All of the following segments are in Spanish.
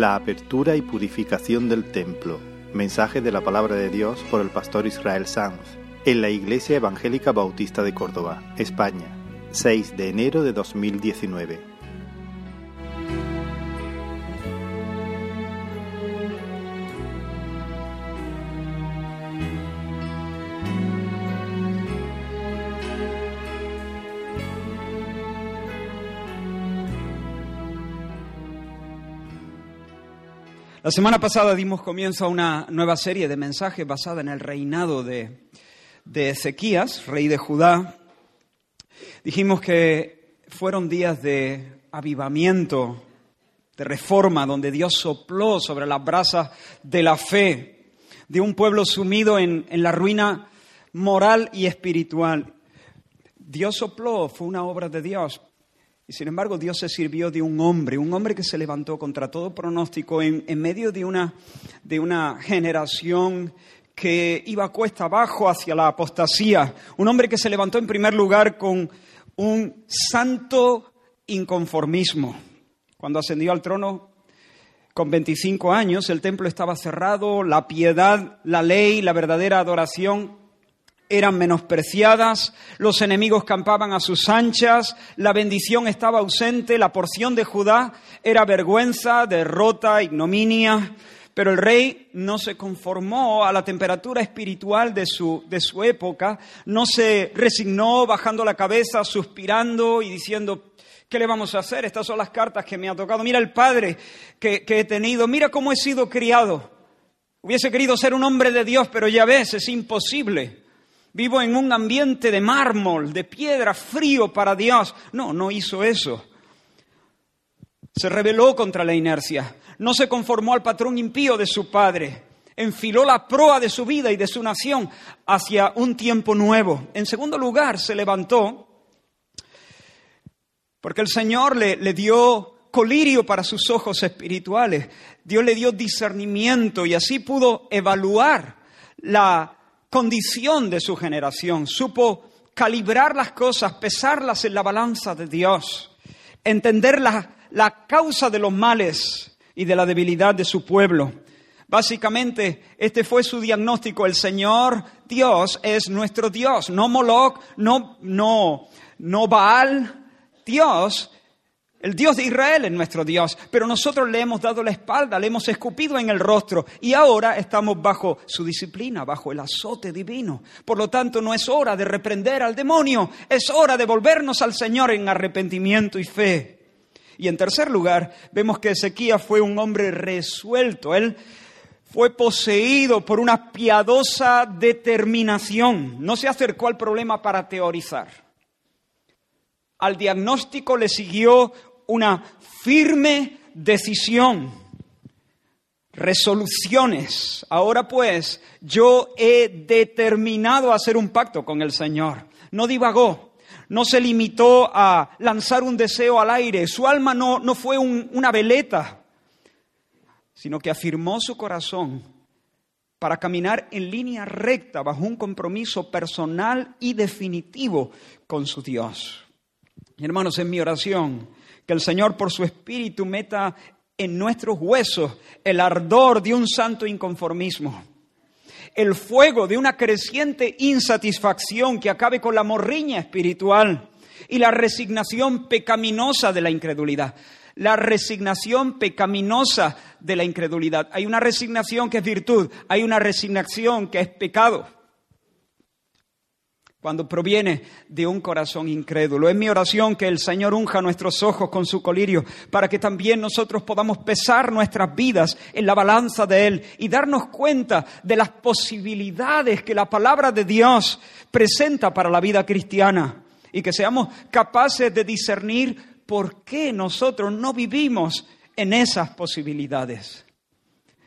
La apertura y purificación del templo. Mensaje de la palabra de Dios por el pastor Israel Sanz en la Iglesia Evangélica Bautista de Córdoba, España, 6 de enero de 2019. La semana pasada dimos comienzo a una nueva serie de mensajes basada en el reinado de, de Ezequías, rey de Judá. Dijimos que fueron días de avivamiento, de reforma, donde Dios sopló sobre las brasas de la fe de un pueblo sumido en, en la ruina moral y espiritual. Dios sopló, fue una obra de Dios, y sin embargo, Dios se sirvió de un hombre, un hombre que se levantó contra todo pronóstico en, medio de una, de una generación que iba cuesta abajo hacia la apostasía. Un hombre que se levantó en primer lugar con un santo inconformismo. Cuando ascendió al trono con 25 años, el templo estaba cerrado, la piedad, la ley, la verdadera adoración eran menospreciadas, los enemigos campaban a sus anchas, la bendición estaba ausente, la porción de Judá era vergüenza, derrota, ignominia, pero el rey no se conformó a la temperatura espiritual de su, de su época, no se resignó bajando la cabeza, suspirando y diciendo, ¿qué le vamos a hacer? Estas son las cartas que me ha tocado. Mira el padre que, que he tenido, mira cómo he sido criado. Hubiese querido ser un hombre de Dios, pero ya ves, es imposible. Vivo en un ambiente de mármol, de piedra, frío para Dios. No, no hizo eso. Se rebeló contra la inercia. No se conformó al patrón impío de su padre. Enfiló la proa de su vida y de su nación hacia un tiempo nuevo. En segundo lugar, se levantó porque el Señor le, le dio colirio para sus ojos espirituales. Dios le dio discernimiento y así pudo evaluar la condición de su generación, supo calibrar las cosas, pesarlas en la balanza de Dios, entender la, la causa de los males y de la debilidad de su pueblo. Básicamente, este fue su diagnóstico. El Señor Dios es nuestro Dios, no Moloch, no, no, no Baal. Dios el Dios de Israel es nuestro Dios, pero nosotros le hemos dado la espalda, le hemos escupido en el rostro y ahora estamos bajo su disciplina, bajo el azote divino. Por lo tanto, no es hora de reprender al demonio, es hora de volvernos al Señor en arrepentimiento y fe. Y en tercer lugar, vemos que Ezequías fue un hombre resuelto. Él fue poseído por una piadosa determinación. No se acercó al problema para teorizar. Al diagnóstico le siguió una firme decisión, resoluciones. Ahora pues, yo he determinado hacer un pacto con el Señor. No divagó, no se limitó a lanzar un deseo al aire, su alma no, no fue una veleta, sino que afirmó su corazón para caminar en línea recta bajo un compromiso personal y definitivo con su Dios. hermanos, en mi oración que el Señor por su Espíritu meta en nuestros huesos el ardor de un santo inconformismo, el fuego de una creciente insatisfacción que acabe con la morriña espiritual y la resignación pecaminosa de la incredulidad. La resignación pecaminosa de la incredulidad. Hay una resignación que es virtud, hay una resignación que es pecado cuando proviene de un corazón incrédulo. Es mi oración que el Señor unja nuestros ojos con su colirio para que también nosotros podamos pesar nuestras vidas en la balanza de Él y darnos cuenta de las posibilidades que la palabra de Dios presenta para la vida cristiana y que seamos capaces de discernir por qué nosotros no vivimos en esas posibilidades.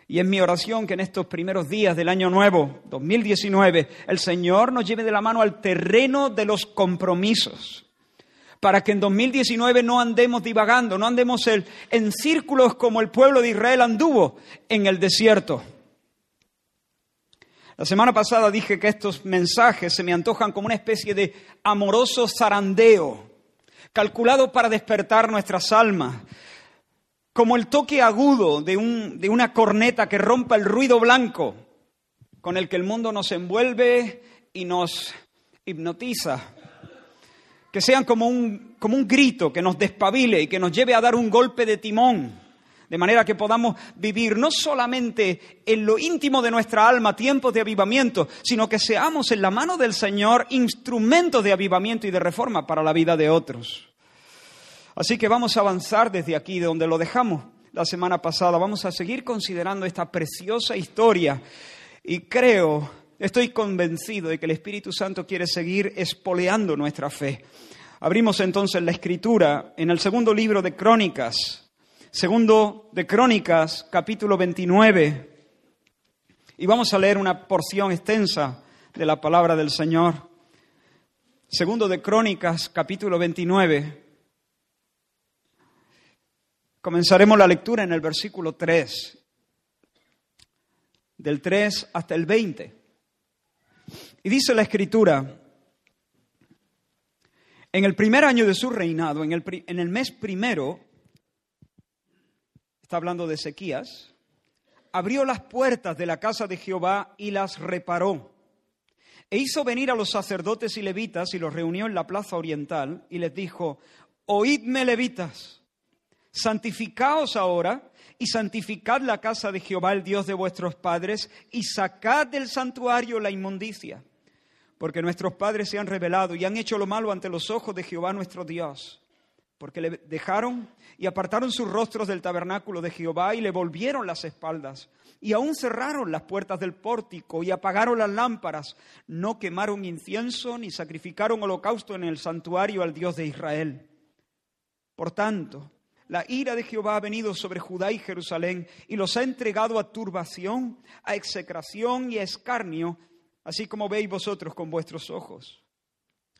Y es mi oración que en estos primeros días del año nuevo, 2019, el Señor nos lleve de la mano al terreno de los compromisos, para que en 2019 no andemos divagando, no andemos en círculos como el pueblo de Israel anduvo en el desierto. La semana pasada dije que estos mensajes se me antojan como una especie de amoroso zarandeo, calculado para despertar nuestras almas, como el toque agudo de, un, de una corneta que rompa el ruido blanco con el que el mundo nos envuelve y nos hipnotiza. Que sean como un, como un grito que nos despabile y que nos lleve a dar un golpe de timón de manera que podamos vivir no solamente en lo íntimo de nuestra alma tiempos de avivamiento, sino que seamos en la mano del Señor instrumentos de avivamiento y de reforma para la vida de otros. Así que vamos a avanzar desde aquí, de donde lo dejamos la semana pasada. Vamos a seguir considerando esta preciosa historia y creo, estoy convencido de que el Espíritu Santo quiere seguir espoleando nuestra fe. Abrimos entonces la escritura en el segundo libro de Crónicas, Segundo de Crónicas, capítulo 29. Y vamos a leer una porción extensa de la palabra del Señor. Segundo de Crónicas, capítulo 29. Comenzaremos la lectura en el versículo 3, del 3 hasta el 20. Y dice la escritura, en el primer año de su reinado, en el, mes primero, está hablando de Ezequías, abrió las puertas de la casa de Jehová y las reparó. E hizo venir a los sacerdotes y levitas y los reunió en la plaza oriental y les dijo, oídme levitas, santificaos ahora y santificad la casa de Jehová, el Dios de vuestros padres, y sacad del santuario la inmundicia, porque nuestros padres se han rebelado y han hecho lo malo ante los ojos de Jehová nuestro Dios porque le dejaron y apartaron sus rostros del tabernáculo de Jehová y le volvieron las espaldas. Y aún cerraron las puertas del pórtico y apagaron las lámparas. No quemaron incienso ni sacrificaron holocausto en el santuario al Dios de Israel. Por tanto, la ira de Jehová ha venido sobre Judá y Jerusalén y los ha entregado a turbación, a execración y a escarnio, así como veis vosotros con vuestros ojos.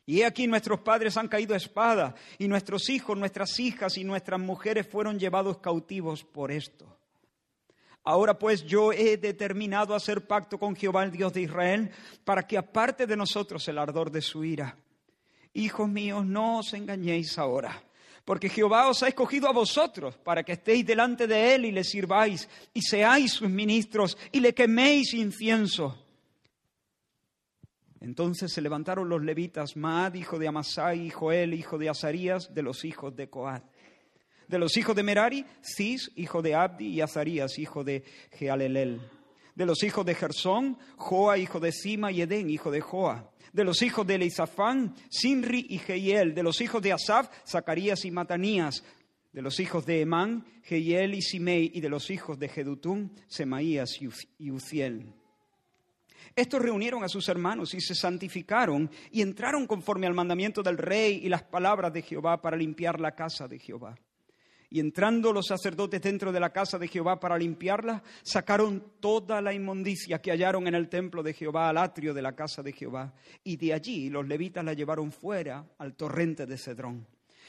Y he aquí nuestros padres han caído a espada, y nuestros hijos, nuestras hijas y nuestras mujeres fueron llevados cautivos por esto. Ahora pues yo he determinado hacer pacto con Jehová, el Dios de Israel, para que aparte de nosotros el ardor de su ira. Hijos míos, no os engañéis ahora, porque Jehová os ha escogido a vosotros para que estéis delante de él y le sirváis, y seáis sus ministros, y le queméis incienso entonces se levantaron los levitas, Maad, hijo de Amasai, y Joel, hijo de Azarías, de los hijos de Coat. De los hijos de Merari, Cis, hijo de Abdi, y Azarías, hijo de Jealelel. De los hijos de Gersón, Joa, hijo de Sima, y Edén, hijo de Joa. De los hijos de Elisafán, Sinri y Jehiel. De los hijos de Asaf, Zacarías y Matanías. De los hijos de Emán, Jehiel y Simei. Y de los hijos de Jedutún, Semaías y Uziel. Estos reunieron a sus hermanos y se santificaron y entraron conforme al mandamiento del rey y las palabras de Jehová para limpiar la casa de Jehová. Y entrando los sacerdotes dentro de la casa de Jehová para limpiarla, sacaron toda la inmundicia que hallaron en el templo de Jehová al atrio de la casa de Jehová. Y de allí los levitas la llevaron fuera al torrente de Cedrón.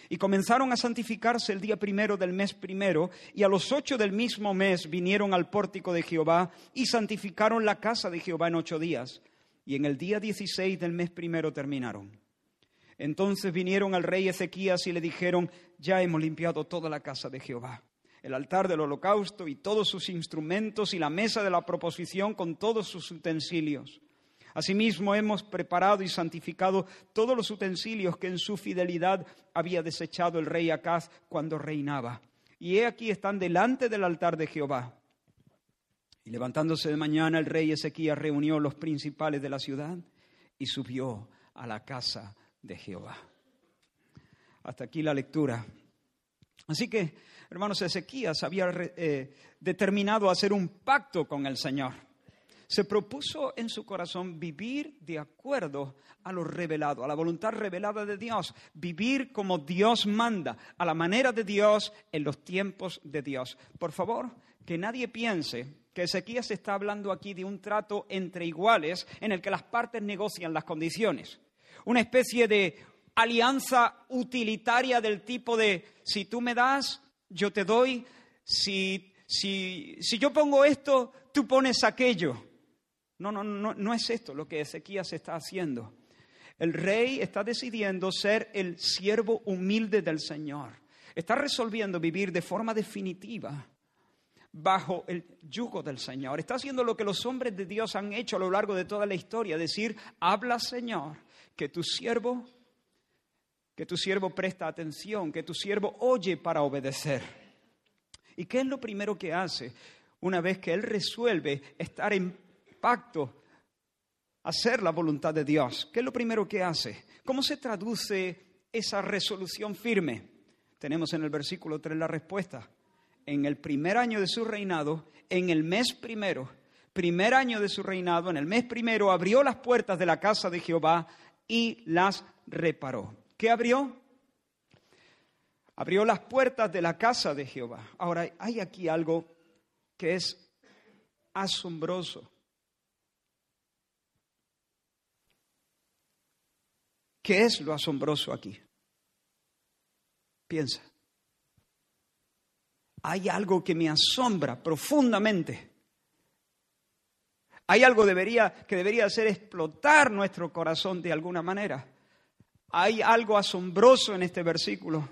Y comenzaron a santificarse el día primero del mes primero, y a los ocho del mismo mes vinieron al pórtico de Jehová y santificaron la casa de Jehová en ocho días. Y en el día dieciséis del mes primero terminaron. Entonces vinieron al rey Ezequías y le dijeron, ya hemos limpiado toda la casa de Jehová, el altar del holocausto y todos sus instrumentos y la mesa de la proposición con todos sus utensilios. Asimismo, hemos preparado y santificado todos los utensilios que en su fidelidad había desechado el rey Acaz cuando reinaba. Y he aquí están delante del altar de Jehová. Y levantándose de mañana, el rey Ezequías reunió los principales de la ciudad y subió a la casa de Jehová. Hasta aquí la lectura. Así que, hermanos, Ezequías había eh, determinado hacer un pacto con el Señor se propuso en su corazón vivir de acuerdo a lo revelado, a la voluntad revelada de Dios, vivir como Dios manda, a la manera de Dios, en los tiempos de Dios. Por favor, que nadie piense que Ezequías está hablando aquí de un trato entre iguales en el que las partes negocian las condiciones. Una especie de alianza utilitaria del tipo de si tú me das, yo te doy, si, si, si yo pongo esto, tú pones aquello. No, no, no, no es esto lo que Ezequías está haciendo. El rey está decidiendo ser el siervo humilde del Señor. Está resolviendo vivir de forma definitiva bajo el yugo del Señor. Está haciendo lo que los hombres de Dios han hecho a lo largo de toda la historia, decir, habla Señor, que tu siervo, que tu siervo presta atención, que tu siervo oye para obedecer. ¿Y qué es lo primero que hace una vez que Él resuelve estar en pacto, hacer la voluntad de Dios? ¿Qué es lo primero que hace? ¿Cómo se traduce esa resolución firme? Tenemos en el versículo 3 la respuesta en el primer año de su reinado, en el mes primero, primer año de su reinado, en el mes primero, abrió las puertas de la casa de Jehová y las reparó. ¿Qué abrió? Abrió las puertas de la casa de Jehová. Ahora, hay aquí algo que es asombroso. ¿Qué es lo asombroso aquí? Piensa hay algo que me asombra profundamente. Hay algo que debería hacer explotar nuestro corazón de alguna manera. Hay algo asombroso en este versículo.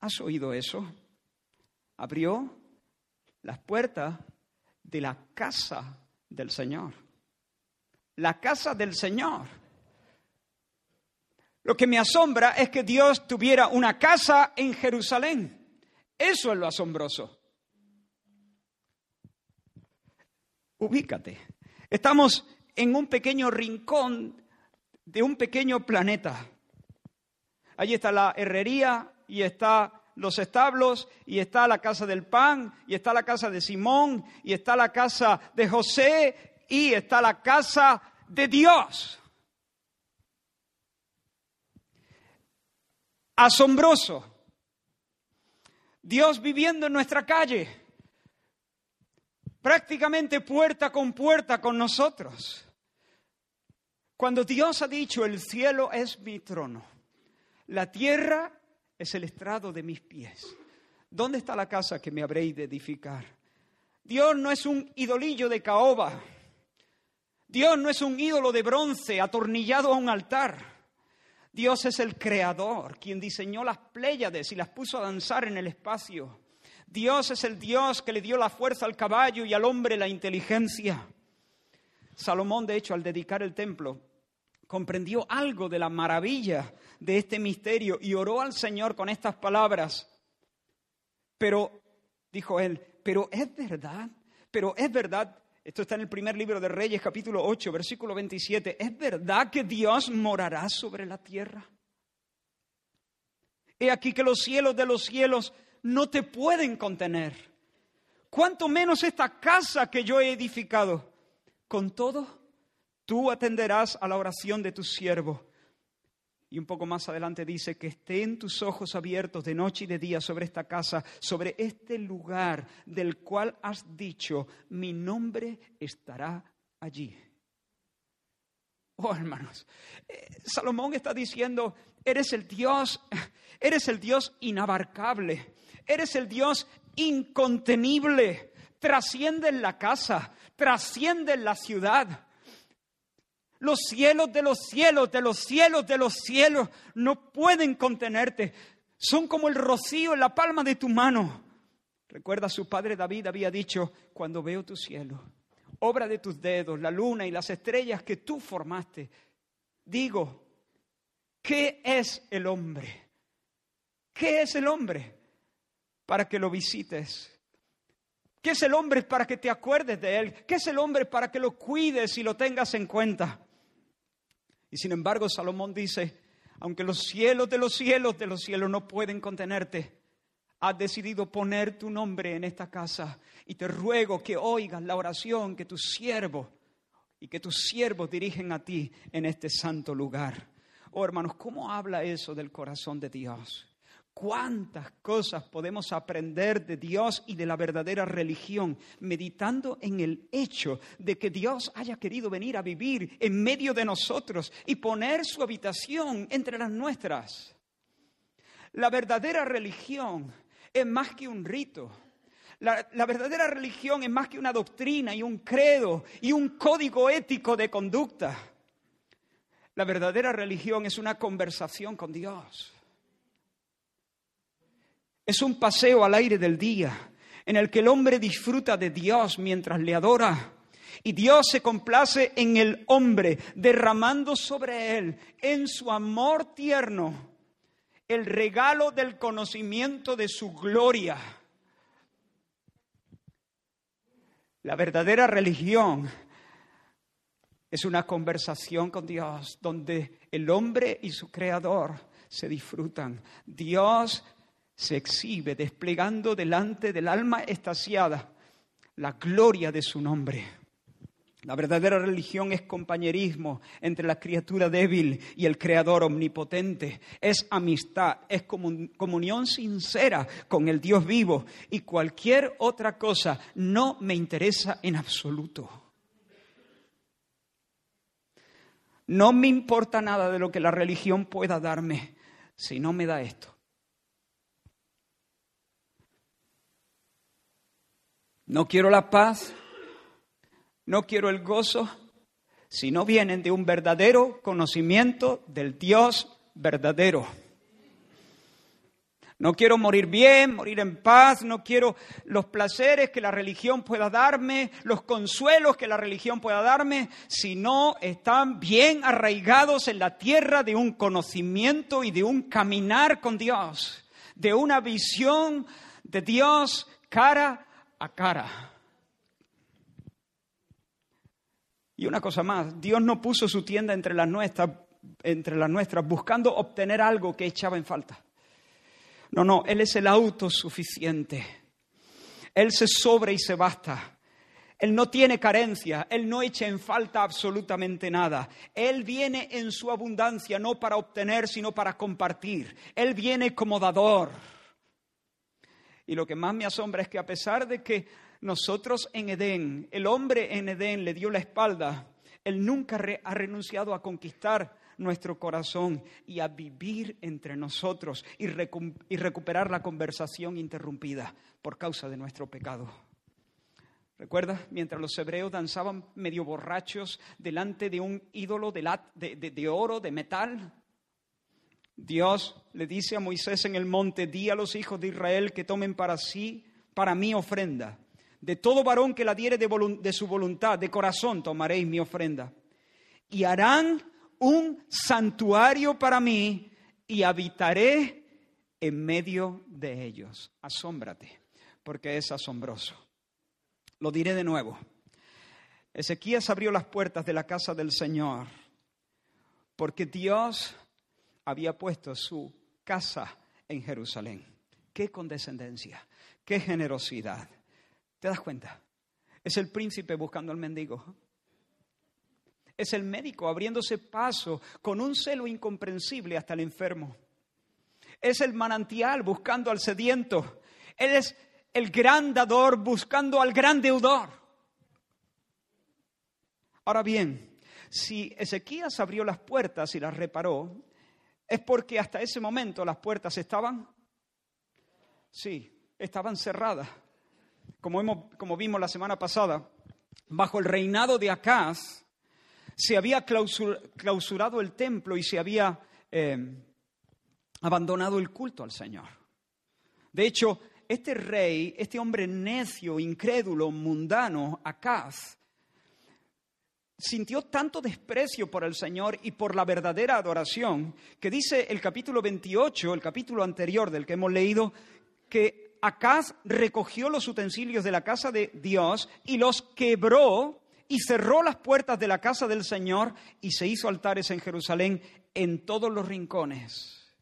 ¿Has oído eso? Abrió las puertas de la casa del Señor. La casa del Señor. Lo que me asombra es que Dios tuviera una casa en Jerusalén. Eso es lo asombroso. Ubícate. Estamos en un pequeño rincón de un pequeño planeta. Allí está la herrería y está los establos y está la casa del pan y está la casa de Simón y está la casa de José y está la casa de Dios. Asombroso. Dios viviendo en nuestra calle, prácticamente puerta con puerta con nosotros. Cuando Dios ha dicho, el cielo es mi trono, la tierra es el estrado de mis pies, ¿dónde está la casa que me habréis de edificar? Dios no es un idolillo de caoba, Dios no es un ídolo de bronce atornillado a un altar. Dios es el creador, quien diseñó las Pléyades y las puso a danzar en el espacio. Dios es el Dios que le dio la fuerza al caballo y al hombre la inteligencia. Salomón, de hecho, al dedicar el templo, comprendió algo de la maravilla de este misterio y oró al Señor con estas palabras. Pero, dijo él, pero es verdad, pero es verdad esto está en el primer libro de Reyes, capítulo 8, versículo 27. ¿Es verdad que Dios morará sobre la tierra? He aquí que los cielos de los cielos no te pueden contener. Cuanto menos esta casa que yo he edificado. Con todo, tú atenderás a la oración de tu siervo y un poco más adelante dice que estén tus ojos abiertos de noche y de día sobre esta casa, sobre este lugar del cual has dicho, mi nombre estará allí. Oh, hermanos, eh, Salomón está diciendo, eres el Dios, eres el Dios inabarcable, eres el Dios incontenible, trasciende en la casa, trasciende en la ciudad. Los cielos de los cielos, de los cielos, de los cielos no pueden contenerte. Son como el rocío en la palma de tu mano. Recuerda, su padre David había dicho, cuando veo tu cielo, obra de tus dedos, la luna y las estrellas que tú formaste, digo, ¿qué es el hombre? ¿Qué es el hombre para que lo visites? ¿Qué es el hombre para que te acuerdes de él? ¿Qué es el hombre para que lo cuides y lo tengas en cuenta? Y sin embargo, Salomón dice, aunque los cielos de los cielos de los cielos no pueden contenerte, has decidido poner tu nombre en esta casa y te ruego que oigas la oración que tus siervos y que tus siervos dirigen a ti en este santo lugar. Oh hermanos, ¿cómo habla eso del corazón de Dios? cuántas cosas podemos aprender de Dios y de la verdadera religión, meditando en el hecho de que Dios haya querido venir a vivir en medio de nosotros y poner su habitación entre las nuestras. La verdadera religión es más que un rito. La, verdadera religión es más que una doctrina y un credo y un código ético de conducta. La verdadera religión es una conversación con Dios. Es un paseo al aire del día en el que el hombre disfruta de Dios mientras le adora. Y Dios se complace en el hombre, derramando sobre él, en su amor tierno, el regalo del conocimiento de su gloria. La verdadera religión es una conversación con Dios donde el hombre y su creador se disfrutan. Dios se exhibe desplegando delante del alma estaciada la gloria de su nombre. La verdadera religión es compañerismo entre la criatura débil y el Creador omnipotente. Es amistad, es comunión sincera con el Dios vivo y cualquier otra cosa no me interesa en absoluto. No me importa nada de lo que la religión pueda darme si no me da esto. No quiero la paz, no quiero el gozo, si no vienen de un verdadero conocimiento del Dios verdadero. No quiero morir bien, morir en paz, no quiero los placeres que la religión pueda darme, los consuelos que la religión pueda darme, si no están bien arraigados en la tierra de un conocimiento y de un caminar con Dios, de una visión de Dios cara a cara. Y una cosa más, Dios no puso su tienda entre las nuestras, entre las nuestras buscando obtener algo que echaba en falta. No, no, Él es el autosuficiente. Él se sobra y se basta. Él no tiene carencia, Él no echa en falta absolutamente nada. Él viene en su abundancia no para obtener, sino para compartir. Él viene como dador. Y lo que más me asombra es que a pesar de que nosotros en Edén, el hombre en Edén le dio la espalda, él nunca ha renunciado a conquistar nuestro corazón y a vivir entre nosotros y, recuperar la conversación interrumpida por causa de nuestro pecado. ¿Recuerdas? Mientras los hebreos danzaban medio borrachos delante de un ídolo de, de, oro, de metal, Dios le dice a Moisés en el monte, di a los hijos de Israel que tomen para sí, para mí ofrenda. De todo varón que la diere de, su voluntad, de corazón tomaréis mi ofrenda. Y harán un santuario para mí y habitaré en medio de ellos. Asómbrate, porque es asombroso. Lo diré de nuevo. Ezequías abrió las puertas de la casa del Señor, porque Dios había puesto su casa en Jerusalén. Qué condescendencia, qué generosidad. ¿Te das cuenta? Es el príncipe buscando al mendigo. Es el médico abriéndose paso con un celo incomprensible hasta el enfermo. Es el manantial buscando al sediento. Él es el gran dador buscando al gran deudor. Ahora bien, si Ezequías abrió las puertas y las reparó, es porque hasta ese momento las puertas estaban, sí, estaban cerradas. Como, vimos la semana pasada, bajo el reinado de Acaz, se había clausurado el templo y se había eh, abandonado el culto al Señor. De hecho, este rey, este hombre necio, incrédulo, mundano, Acaz, sintió tanto desprecio por el Señor y por la verdadera adoración, que dice el capítulo 28, el capítulo anterior del que hemos leído, que Acaz recogió los utensilios de la casa de Dios y los quebró y cerró las puertas de la casa del Señor y se hizo altares en Jerusalén en todos los rincones.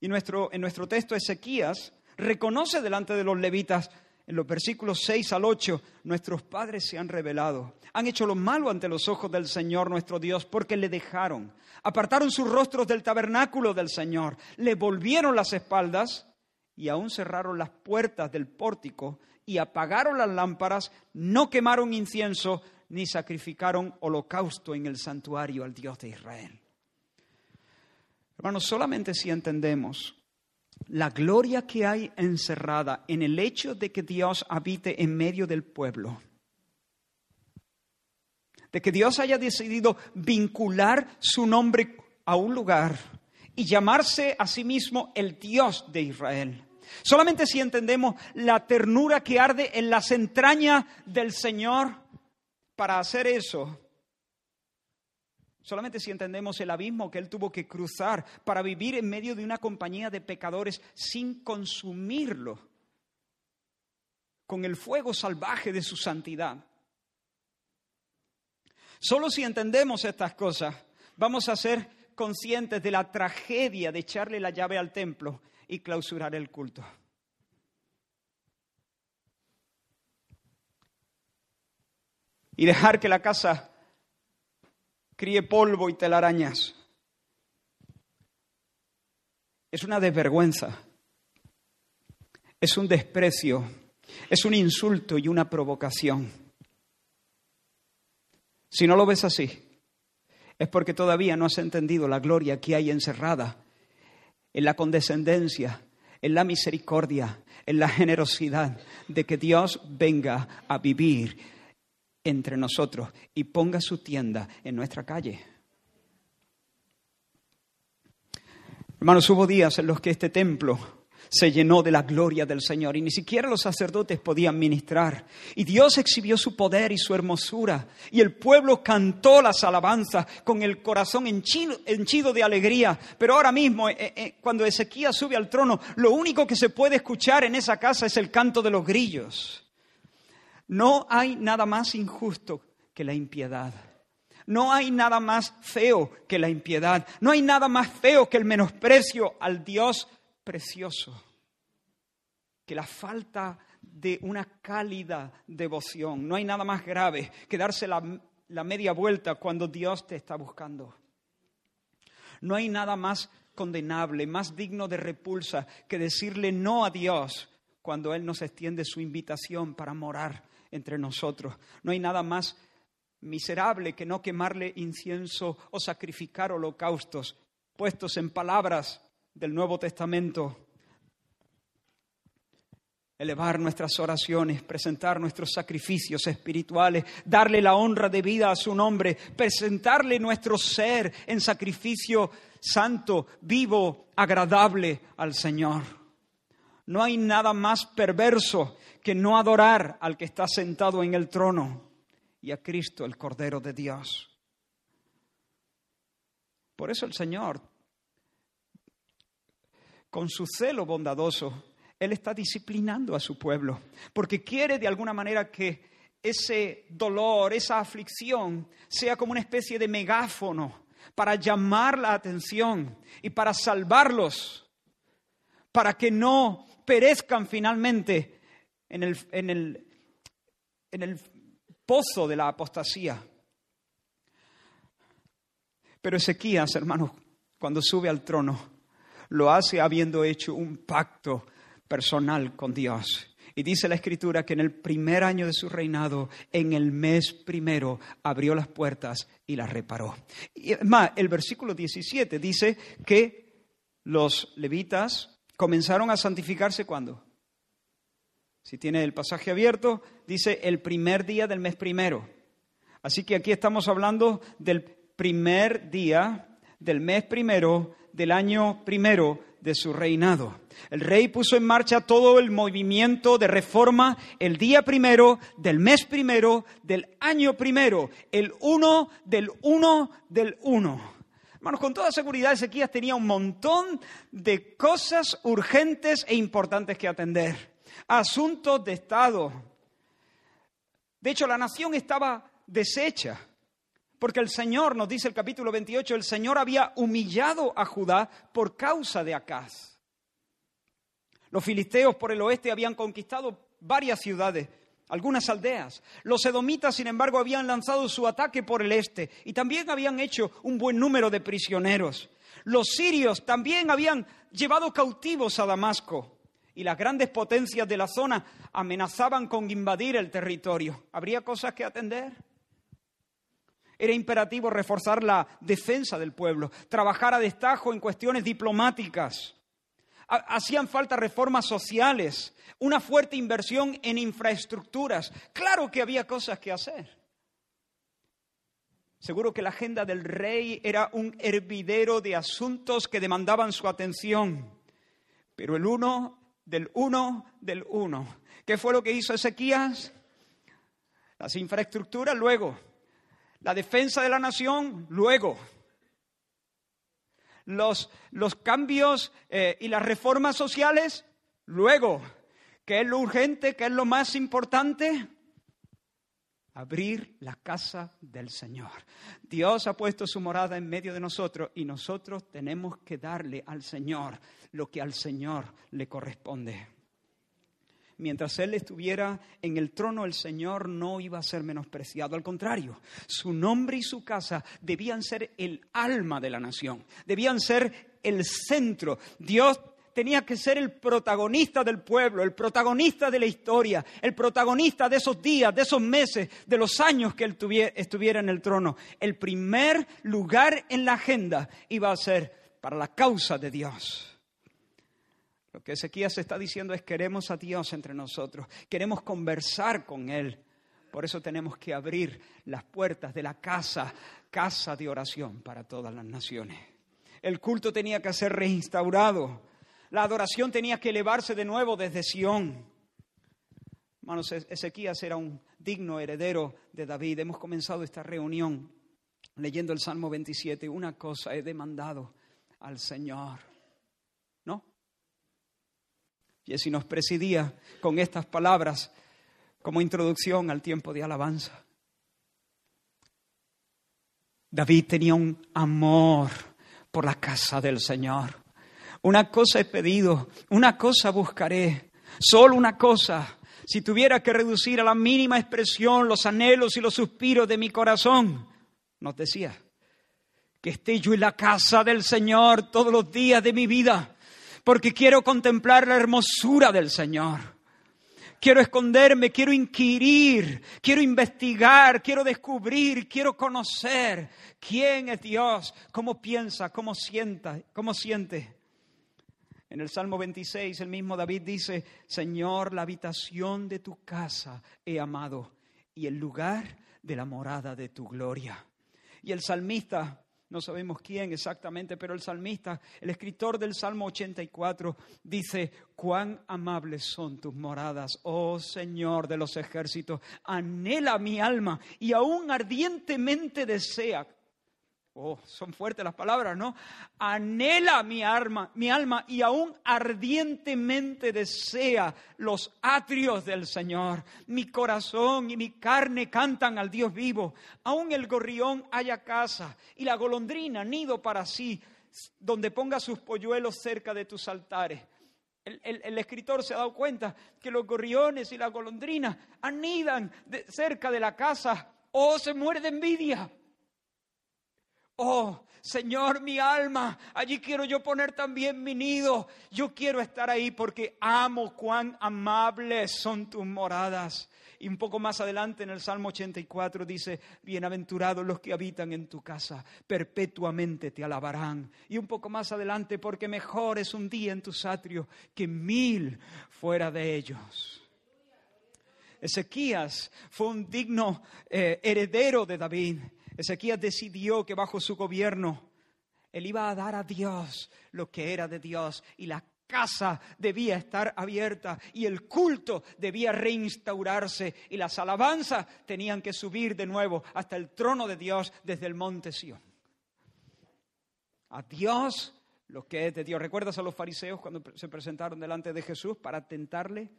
Y nuestro, en nuestro texto Ezequías reconoce delante de los levitas, en los versículos 6 al 8, nuestros padres se han revelado, han hecho lo malo ante los ojos del Señor nuestro Dios, porque le dejaron, apartaron sus rostros del tabernáculo del Señor, le volvieron las espaldas y aún cerraron las puertas del pórtico y apagaron las lámparas, no quemaron incienso ni sacrificaron holocausto en el santuario al Dios de Israel. Hermanos, solamente si entendemos la gloria que hay encerrada en el hecho de que Dios habite en medio del pueblo, de que Dios haya decidido vincular su nombre a un lugar y llamarse a sí mismo el Dios de Israel. Solamente si entendemos la ternura que arde en las entrañas del Señor para hacer eso, solamente si entendemos el abismo que Él tuvo que cruzar para vivir en medio de una compañía de pecadores sin consumirlo con el fuego salvaje de su santidad. Solo si entendemos estas cosas, vamos a ser conscientes de la tragedia de echarle la llave al templo y clausurar el culto. Y dejar que la casa críe polvo y telarañas. Es una desvergüenza, es un desprecio, es un insulto y una provocación. Si no lo ves así, es porque todavía no has entendido la gloria que hay encerrada en la condescendencia, en la misericordia, en la generosidad de que Dios venga a vivir entre nosotros y ponga su tienda en nuestra calle. Hermanos, hubo días en los que este templo se llenó de la gloria del Señor y ni siquiera los sacerdotes podían ministrar. Y Dios exhibió su poder y su hermosura y el pueblo cantó las alabanzas con el corazón henchido, de alegría. Pero ahora mismo, eh, eh, cuando Ezequías sube al trono, lo único que se puede escuchar en esa casa es el canto de los grillos. No hay nada más injusto que la impiedad. No hay nada más feo que la impiedad. No hay nada más feo que el menosprecio al Dios precioso que la falta de una cálida devoción. No hay nada más grave que darse la, la media vuelta cuando Dios te está buscando. No hay nada más condenable, más digno de repulsa que decirle no a Dios cuando Él nos extiende su invitación para morar entre nosotros. No hay nada más miserable que no quemarle incienso o sacrificar holocaustos puestos en palabras del Nuevo Testamento. Elevar nuestras oraciones, presentar nuestros sacrificios espirituales, darle la honra de vida a su nombre, presentarle nuestro ser en sacrificio santo, vivo, agradable al Señor. No hay nada más perverso que no adorar al que está sentado en el trono y a Cristo, el Cordero de Dios. Por eso el Señor con su celo bondadoso, Él está disciplinando a su pueblo, porque quiere de alguna manera que ese dolor, esa aflicción, sea como una especie de megáfono para llamar la atención y para salvarlos, para que no perezcan finalmente en el, pozo de la apostasía. Pero Ezequías, hermanos, cuando sube al trono, lo hace habiendo hecho un pacto personal con Dios. Y dice la escritura que en el primer año de su reinado, en el mes primero, abrió las puertas y las reparó. Y más, el versículo 17 dice que los levitas comenzaron a santificarse cuando. Si tiene el pasaje abierto, dice el primer día del mes primero. Así que aquí estamos hablando del primer día del mes primero del año primero de su reinado. El rey puso en marcha todo el movimiento de reforma el día primero del mes primero del año primero, el uno del uno del uno. Hermanos, con toda seguridad Ezequías tenía un montón de cosas urgentes e importantes que atender, asuntos de Estado. De hecho, la nación estaba deshecha. Porque el Señor, nos dice el capítulo 28, el Señor había humillado a Judá por causa de Acaz. Los filisteos por el oeste habían conquistado varias ciudades, algunas aldeas. Los edomitas, sin embargo, habían lanzado su ataque por el este y también habían hecho un buen número de prisioneros. Los sirios también habían llevado cautivos a Damasco y las grandes potencias de la zona amenazaban con invadir el territorio. ¿Habría cosas que atender? Era imperativo reforzar la defensa del pueblo, trabajar a destajo en cuestiones diplomáticas. Hacían falta reformas sociales, una fuerte inversión en infraestructuras. Claro que había cosas que hacer. Seguro que la agenda del rey era un hervidero de asuntos que demandaban su atención. Pero el uno del uno del uno. ¿Qué fue lo que hizo Ezequías? Las infraestructuras luego. La defensa de la nación luego. Los, los cambios eh, y las reformas sociales luego. ¿Qué es lo urgente? ¿Qué es lo más importante? abrir la casa del Señor. Dios ha puesto su morada en medio de nosotros y nosotros tenemos que darle al Señor lo que al Señor le corresponde. Mientras Él estuviera en el trono, el Señor no iba a ser menospreciado. Al contrario, su nombre y su casa debían ser el alma de la nación, debían ser el centro. Dios tenía que ser el protagonista del pueblo, el protagonista de la historia, el protagonista de esos días, de esos meses, de los años que él estuviera en el trono. El primer lugar en la agenda iba a ser para la causa de Dios. Lo que Ezequías está diciendo es queremos a Dios entre nosotros, queremos conversar con Él. Por eso tenemos que abrir las puertas de la casa, casa de oración para todas las naciones. El culto tenía que ser reinstaurado. La adoración tenía que elevarse de nuevo desde Sión. Hermanos, Ezequías era un digno heredero de David. Hemos comenzado esta reunión leyendo el Salmo 27. Una cosa he demandado al Señor. Si nos presidía con estas palabras como introducción al tiempo de alabanza. David tenía un amor por la casa del Señor. Una cosa he pedido, una cosa buscaré, solo una cosa. Si tuviera que reducir a la mínima expresión los anhelos y los suspiros de mi corazón, nos decía, que esté yo en la casa del Señor todos los días de mi vida, porque quiero contemplar la hermosura del Señor. Quiero esconderme, quiero inquirir, quiero investigar, quiero descubrir, quiero conocer quién es Dios, cómo piensa, cómo sienta, cómo siente. En el Salmo 26 el mismo David dice, Señor, la habitación de tu casa he amado y el lugar de la morada de tu gloria. Y el salmista, no sabemos quién exactamente, pero el salmista, el escritor del Salmo 84, dice, cuán amables son tus moradas, oh Señor de los ejércitos, anhela mi alma y aún ardientemente desea Oh, son fuertes las palabras, ¿no? Anhela mi alma, mi alma y aún ardientemente desea los atrios del Señor. Mi corazón y mi carne cantan al Dios vivo. Aún el gorrión haya casa y la golondrina nido para sí, donde ponga sus polluelos cerca de tus altares. El, escritor se ha dado cuenta que los gorriones y la golondrina anidan cerca de la casa. Oh, se muere de envidia Oh, Señor, mi alma, allí quiero yo poner también mi nido. Yo quiero estar ahí porque amo cuán amables son tus moradas. Y un poco más adelante en el Salmo 84 dice, bienaventurados los que habitan en tu casa, perpetuamente te alabarán. Y un poco más adelante, porque mejor es un día en tus atrios que mil fuera de ellos. Ezequías fue un digno eh, heredero de David. Ezequías decidió que bajo su gobierno él iba a dar a Dios lo que era de Dios y la casa debía estar abierta y el culto debía reinstaurarse y las alabanzas tenían que subir de nuevo hasta el trono de Dios desde el monte Sión. A Dios lo que es de Dios. ¿Recuerdas a los fariseos cuando se presentaron delante de Jesús para tentarle?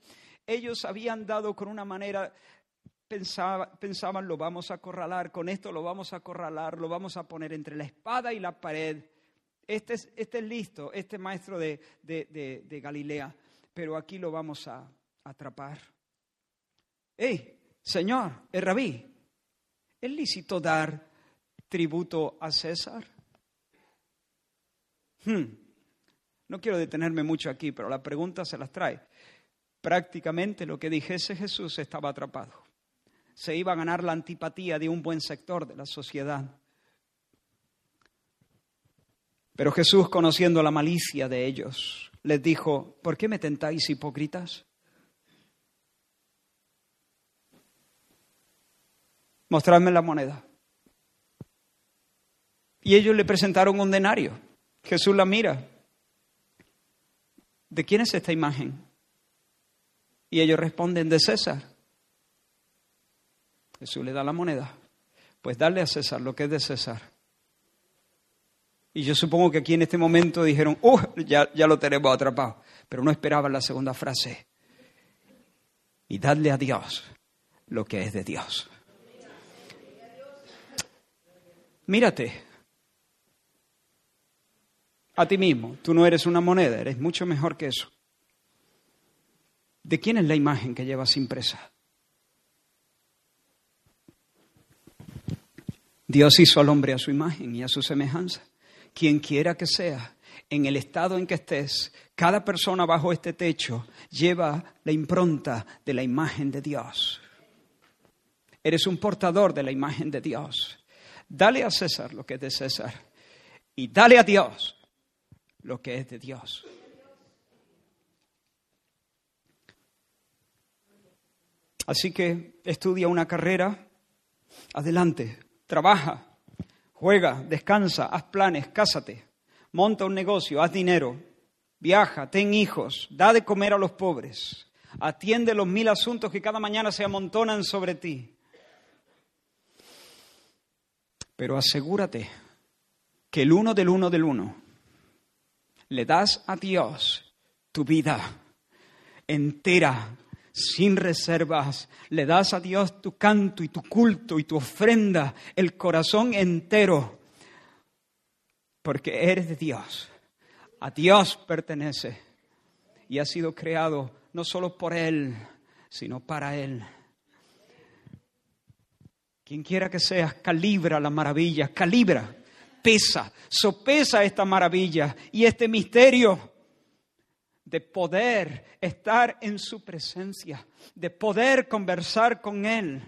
Ellos habían dado con una manera pensaban, lo vamos a acorralar, con esto lo vamos a acorralar, lo vamos a poner entre la espada y la pared. Este es, este es listo, este maestro de, de, Galilea, pero aquí lo vamos a, atrapar. ¡Ey, Señor, el rabí! ¿Es lícito dar tributo a César? Hmm. No quiero detenerme mucho aquí, pero la pregunta se las trae. Prácticamente lo que dijese Jesús estaba atrapado se iba a ganar la antipatía de un buen sector de la sociedad. Pero Jesús, conociendo la malicia de ellos, les dijo, ¿por qué me tentáis hipócritas? Mostradme la moneda. Y ellos le presentaron un denario. Jesús la mira. ¿De quién es esta imagen? Y ellos responden, de César. Jesús le da la moneda. Pues darle a César lo que es de César. Y yo supongo que aquí en este momento dijeron, ¡uh! Ya, ya lo tenemos atrapado. Pero no esperaban la segunda frase. Y darle a Dios lo que es de Dios. Mírate a ti mismo. Tú no eres una moneda, eres mucho mejor que eso. ¿De quién es la imagen que llevas impresa? Dios hizo al hombre a su imagen y a su semejanza. Quien quiera que sea, en el estado en que estés, cada persona bajo este techo lleva la impronta de la imagen de Dios. Eres un portador de la imagen de Dios. Dale a César lo que es de César y dale a Dios lo que es de Dios. Así que estudia una carrera, adelante, trabaja, juega, descansa, haz planes, cásate, monta un negocio, haz dinero, viaja, ten hijos, da de comer a los pobres, atiende los mil asuntos que cada mañana se amontonan sobre ti. Pero asegúrate que el uno del uno del uno le das a Dios tu vida entera, sin reservas. Le das a Dios tu canto y tu culto y tu ofrenda, el corazón entero, porque eres de Dios. A Dios pertenece y ha sido creado no solo por Él, sino para Él. Quien quiera que seas, calibra la maravilla, calibra, pesa, sopesa esta maravilla y este misterio de poder estar en su presencia, de poder conversar con Él.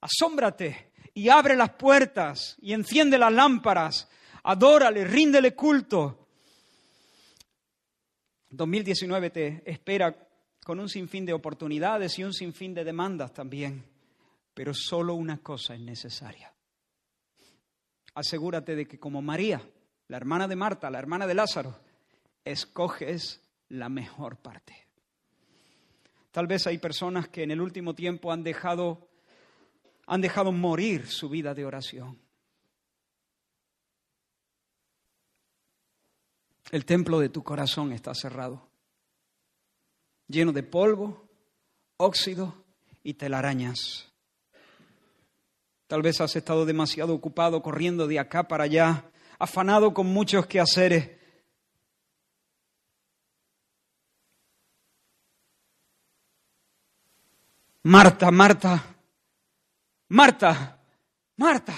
Asómbrate y abre las puertas y enciende las lámparas, adórale, ríndele culto. 2019 te espera con un sinfín de oportunidades y un sinfín de demandas también. Pero solo una cosa es necesaria. Asegúrate de que como María, la hermana de Marta, la hermana de Lázaro, escoges la mejor parte. Tal vez hay personas que en el último tiempo han dejado, han dejado morir su vida de oración. El templo de tu corazón está cerrado, lleno de polvo, óxido y telarañas. Tal vez has estado demasiado ocupado corriendo de acá para allá, afanado con muchos quehaceres. Marta, Marta, Marta, Marta.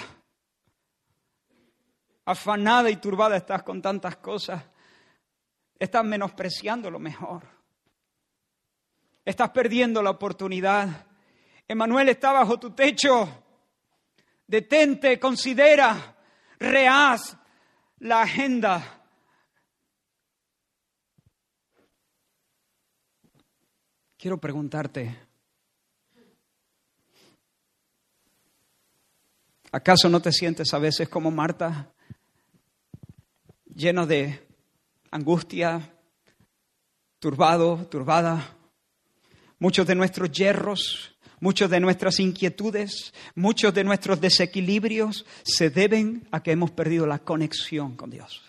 Afanada y turbada estás con tantas cosas. Estás menospreciando lo mejor. Estás perdiendo la oportunidad. Emanuel está bajo tu techo detente, considera, rehaz la agenda. Quiero preguntarte, ¿acaso no te sientes a veces como Marta, lleno de angustia, turbado, turbada? Muchos de nuestros hierros Muchos de nuestras inquietudes, muchos de nuestros desequilibrios se deben a que hemos perdido la conexión con Dios.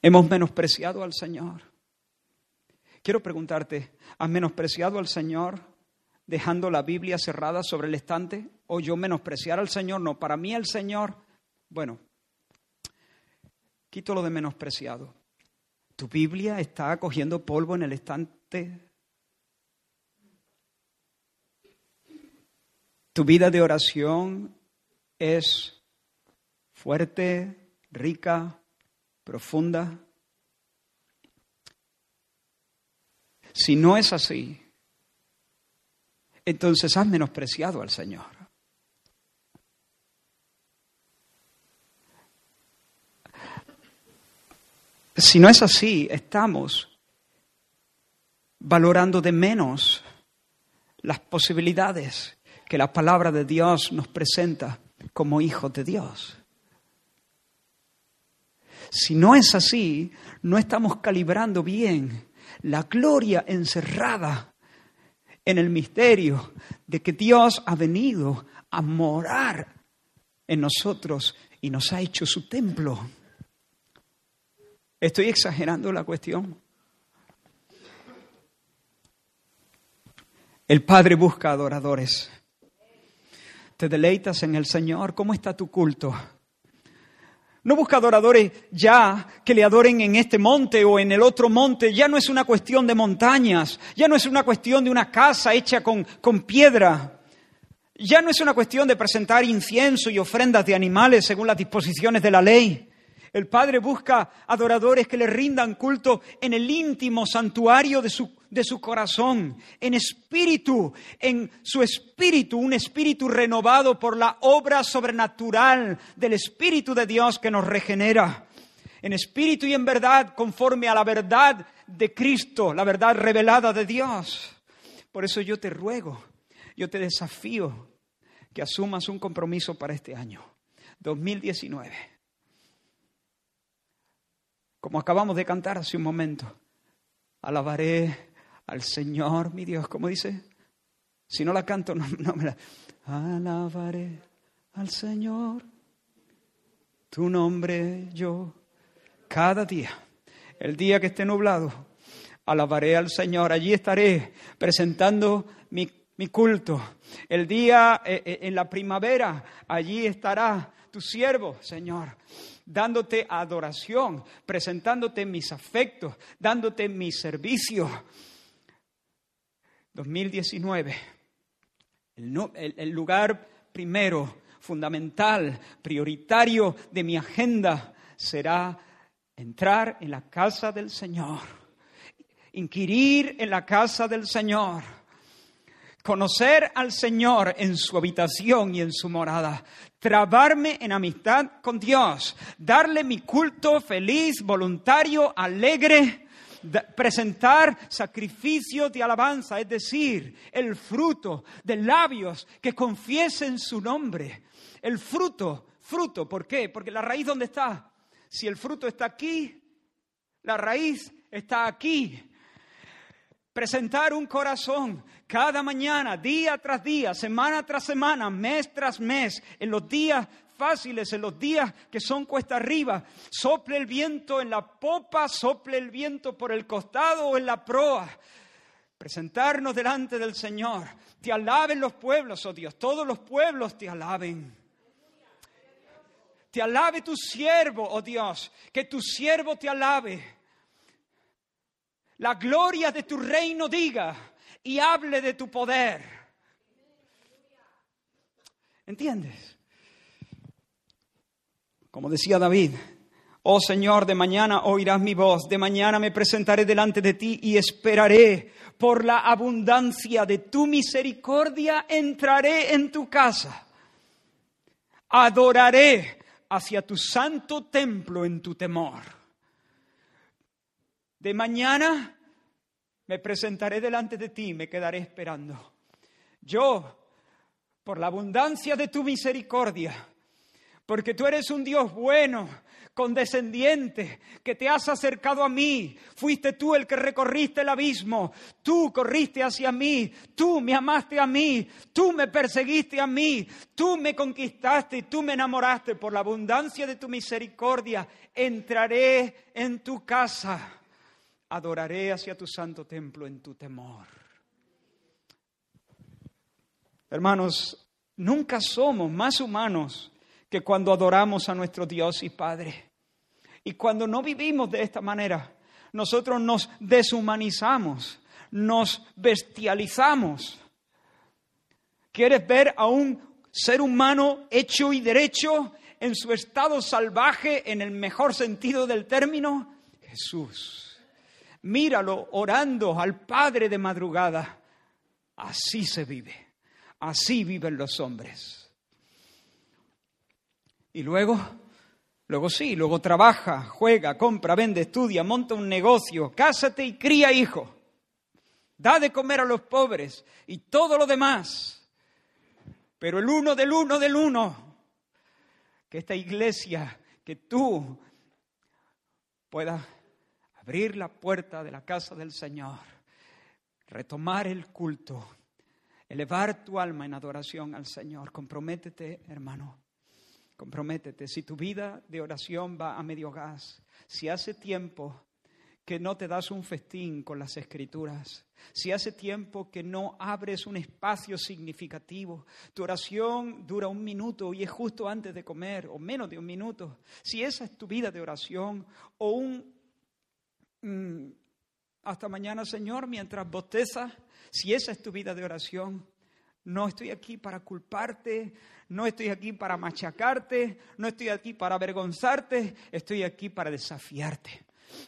Hemos menospreciado al Señor. Quiero preguntarte, ¿has menospreciado al Señor dejando la Biblia cerrada sobre el estante? ¿O yo menospreciar al Señor? No, para mí el Señor, bueno, quito lo de menospreciado. ¿Tu Biblia está cogiendo polvo en el estante Tu vida de oración es fuerte, rica, profunda. Si no es así, entonces has menospreciado al Señor. Si no es así, estamos valorando de menos las posibilidades que la palabra de Dios nos presenta como hijos de Dios. Si no es así, no estamos calibrando bien la gloria encerrada en el misterio de que Dios ha venido a morar en nosotros y nos ha hecho su templo. ¿Estoy exagerando la cuestión? El Padre busca adoradores. ¿Te deleitas en el Señor? ¿Cómo está tu culto? No busca adoradores ya que le adoren en este monte o en el otro monte. Ya no es una cuestión de montañas, ya no es una cuestión de una casa hecha con, con piedra. Ya no es una cuestión de presentar incienso y ofrendas de animales según las disposiciones de la ley. El Padre busca adoradores que le rindan culto en el íntimo santuario de su, de su corazón, en espíritu, en su espíritu, un espíritu renovado por la obra sobrenatural del Espíritu de Dios que nos regenera. En espíritu y en verdad, conforme a la verdad de Cristo, la verdad revelada de Dios. Por eso yo te ruego, yo te desafío que asumas un compromiso para este año, 2019 como acabamos de cantar hace un momento. Alabaré al Señor, mi Dios, ¿cómo dice? Si no la canto, no, me la... Alabaré al Señor, tu nombre yo, cada día, el día que esté nublado, alabaré al Señor, allí estaré presentando mi, mi culto. El día eh, eh, en la primavera, allí estará tu siervo, Señor dándote adoración, presentándote mis afectos, dándote mi servicio. 2019, el, lugar primero, fundamental, prioritario de mi agenda será entrar en la casa del Señor, inquirir en la casa del Señor conocer al Señor en su habitación y en su morada, trabarme en amistad con Dios, darle mi culto feliz, voluntario, alegre, presentar sacrificios de alabanza, es decir, el fruto de labios que confiesen su nombre. El fruto, fruto, ¿por qué? Porque la raíz ¿dónde está? Si el fruto está aquí, la raíz está aquí presentar un corazón cada mañana, día tras día, semana tras semana, mes tras mes, en los días fáciles, en los días que son cuesta arriba, sople el viento en la popa, sople el viento por el costado o en la proa. Presentarnos delante del Señor. Te alaben los pueblos, oh Dios, todos los pueblos te alaben. Te alabe tu siervo, oh Dios, que tu siervo te alabe la gloria de tu reino diga y hable de tu poder. ¿Entiendes? Como decía David, oh Señor, de mañana oirás mi voz, de mañana me presentaré delante de ti y esperaré por la abundancia de tu misericordia, entraré en tu casa, adoraré hacia tu santo templo en tu temor. De mañana me presentaré delante de ti y me quedaré esperando. Yo, por la abundancia de tu misericordia, porque tú eres un Dios bueno, condescendiente, que te has acercado a mí. Fuiste tú el que recorriste el abismo. Tú corriste hacia mí. Tú me amaste a mí. Tú me perseguiste a mí. Tú me conquistaste y tú me enamoraste. Por la abundancia de tu misericordia, entraré en tu casa adoraré hacia tu santo templo en tu temor. Hermanos, nunca somos más humanos que cuando adoramos a nuestro Dios y Padre. Y cuando no vivimos de esta manera, nosotros nos deshumanizamos, nos bestializamos. ¿Quieres ver a un ser humano hecho y derecho en su estado salvaje en el mejor sentido del término? Jesús míralo orando al Padre de madrugada. Así se vive, así viven los hombres. Y luego, luego sí, luego trabaja, juega, compra, vende, estudia, monta un negocio, cásate y cría hijo. Da de comer a los pobres y todo lo demás. Pero el uno del uno del uno, que esta iglesia, que tú puedas abrir la puerta de la casa del Señor, retomar el culto, elevar tu alma en adoración al Señor. Comprométete, hermano. Comprométete. Si tu vida de oración va a medio gas, si hace tiempo que no te das un festín con las escrituras, si hace tiempo que no abres un espacio significativo, tu oración dura un minuto y es justo antes de comer o menos de un minuto, si esa es tu vida de oración o un mm, hasta mañana Señor mientras bostezas, si esa es tu vida de oración, no estoy aquí para culparte, no estoy aquí para machacarte, no estoy aquí para avergonzarte, estoy aquí para desafiarte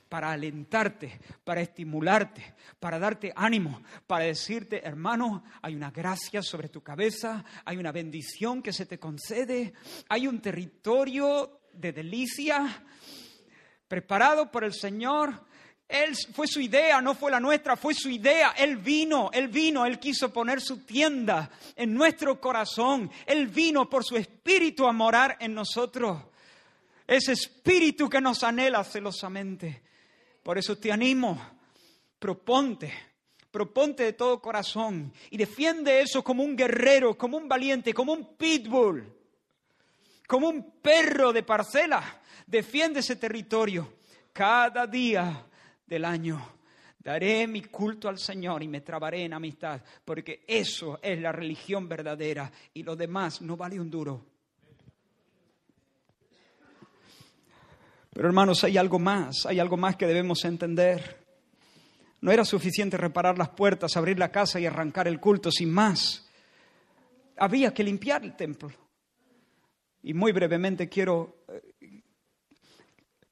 para alentarte, para estimularte, para darte ánimo, para decirte, hermano, hay una gracia sobre tu cabeza, hay una bendición que se te concede, hay un territorio de delicia preparado por el Señor. Él fue su idea, no fue la nuestra, fue su idea. Él vino, él vino, él quiso poner su tienda en nuestro corazón. Él vino por su espíritu a morar en nosotros ese espíritu que nos anhela celosamente. Por eso te animo, proponte, proponte de todo corazón y defiende eso como un guerrero, como un valiente, como un pitbull, como un perro de parcela. Defiende ese territorio cada día del año. Daré mi culto al Señor y me trabaré en amistad, porque eso es la religión verdadera y lo demás no vale un duro. Pero hermanos, hay algo más, hay algo más que debemos entender. No era suficiente reparar las puertas, abrir la casa y arrancar el culto sin más. Había que limpiar el templo. Y muy brevemente quiero, eh,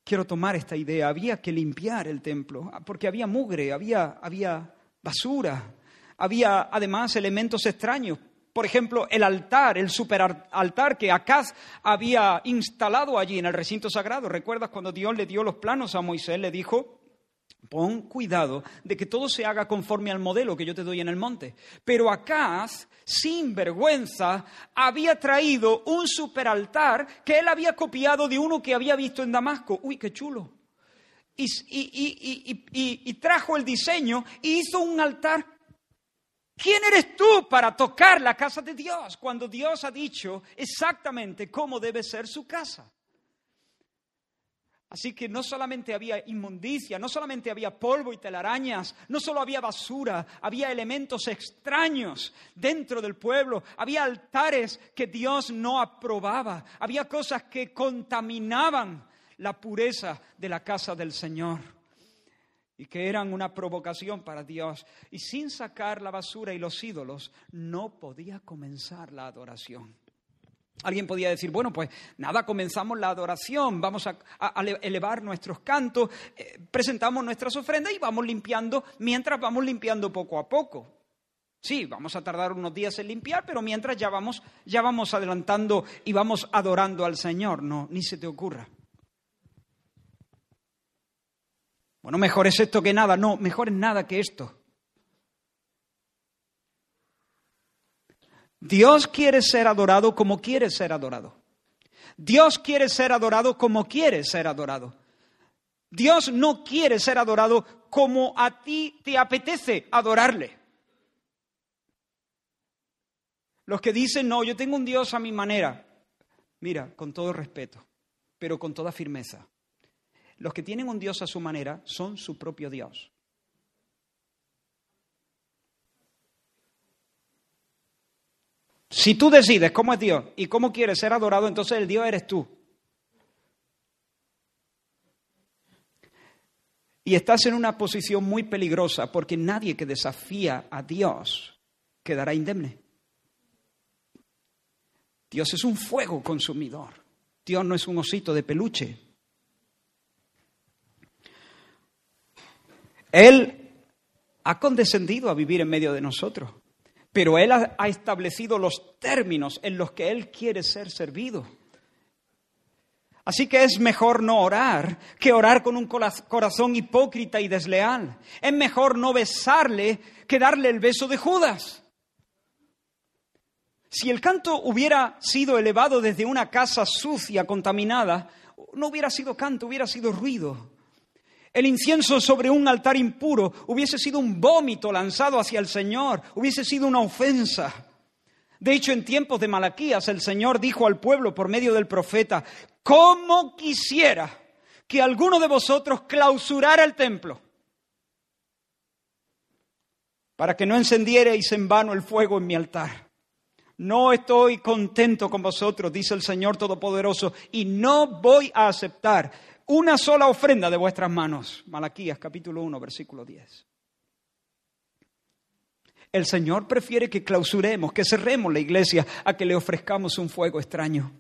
quiero tomar esta idea. Había que limpiar el templo, porque había mugre, había, había basura, había además elementos extraños por ejemplo, el altar, el superaltar que Acaz había instalado allí en el recinto sagrado. ¿Recuerdas cuando Dios le dio los planos a Moisés? Le dijo, pon cuidado de que todo se haga conforme al modelo que yo te doy en el monte. Pero Acaz, sin vergüenza, había traído un superaltar que él había copiado de uno que había visto en Damasco. Uy, qué chulo. Y, y trajo el diseño y hizo un altar ¿Quién eres tú para tocar la casa de Dios cuando Dios ha dicho exactamente cómo debe ser su casa? Así que no solamente había inmundicia, no solamente había polvo y telarañas, no solo había basura, había elementos extraños dentro del pueblo, había altares que Dios no aprobaba, había cosas que contaminaban la pureza de la casa del Señor y que eran una provocación para Dios. Y sin sacar la basura y los ídolos, no podía comenzar la adoración. Alguien podía decir, bueno, pues nada, comenzamos la adoración, vamos a, elevar nuestros cantos, eh, presentamos nuestras ofrendas y vamos limpiando mientras vamos limpiando poco a poco. Sí, vamos a tardar unos días en limpiar, pero mientras ya vamos, ya vamos adelantando y vamos adorando al Señor. No, ni se te ocurra. Bueno, mejor es esto que nada. No, mejor es nada que esto. Dios quiere ser adorado como quiere ser adorado. Dios quiere ser adorado como quiere ser adorado. Dios no quiere ser adorado como a ti te apetece adorarle. Los que dicen, no, yo tengo un Dios a mi manera. Mira, con todo respeto, pero con toda firmeza. Los que tienen un Dios a su manera son su propio Dios. Si tú decides cómo es Dios y cómo quieres ser adorado, entonces el Dios eres tú. Y estás en una posición muy peligrosa porque nadie que desafía a Dios quedará indemne. Dios es un fuego consumidor. Dios no es un osito de peluche. Él ha condescendido a vivir en medio de nosotros, pero Él ha, establecido los términos en los que Él quiere ser servido. Así que es mejor no orar que orar con un corazón hipócrita y desleal. Es mejor no besarle que darle el beso de Judas. Si el canto hubiera sido elevado desde una casa sucia, contaminada, no hubiera sido canto, hubiera sido ruido. El incienso sobre un altar impuro hubiese sido un vómito lanzado hacia el Señor, hubiese sido una ofensa. De hecho, en tiempos de Malaquías, el Señor dijo al pueblo por medio del profeta, ¿cómo quisiera que alguno de vosotros clausurara el templo para que no encendierais en vano el fuego en mi altar? No estoy contento con vosotros, dice el Señor Todopoderoso, y no voy a aceptar una sola ofrenda de vuestras manos. Malaquías capítulo 1, versículo 10. El Señor prefiere que clausuremos, que cerremos la iglesia, a que le ofrezcamos un fuego extraño.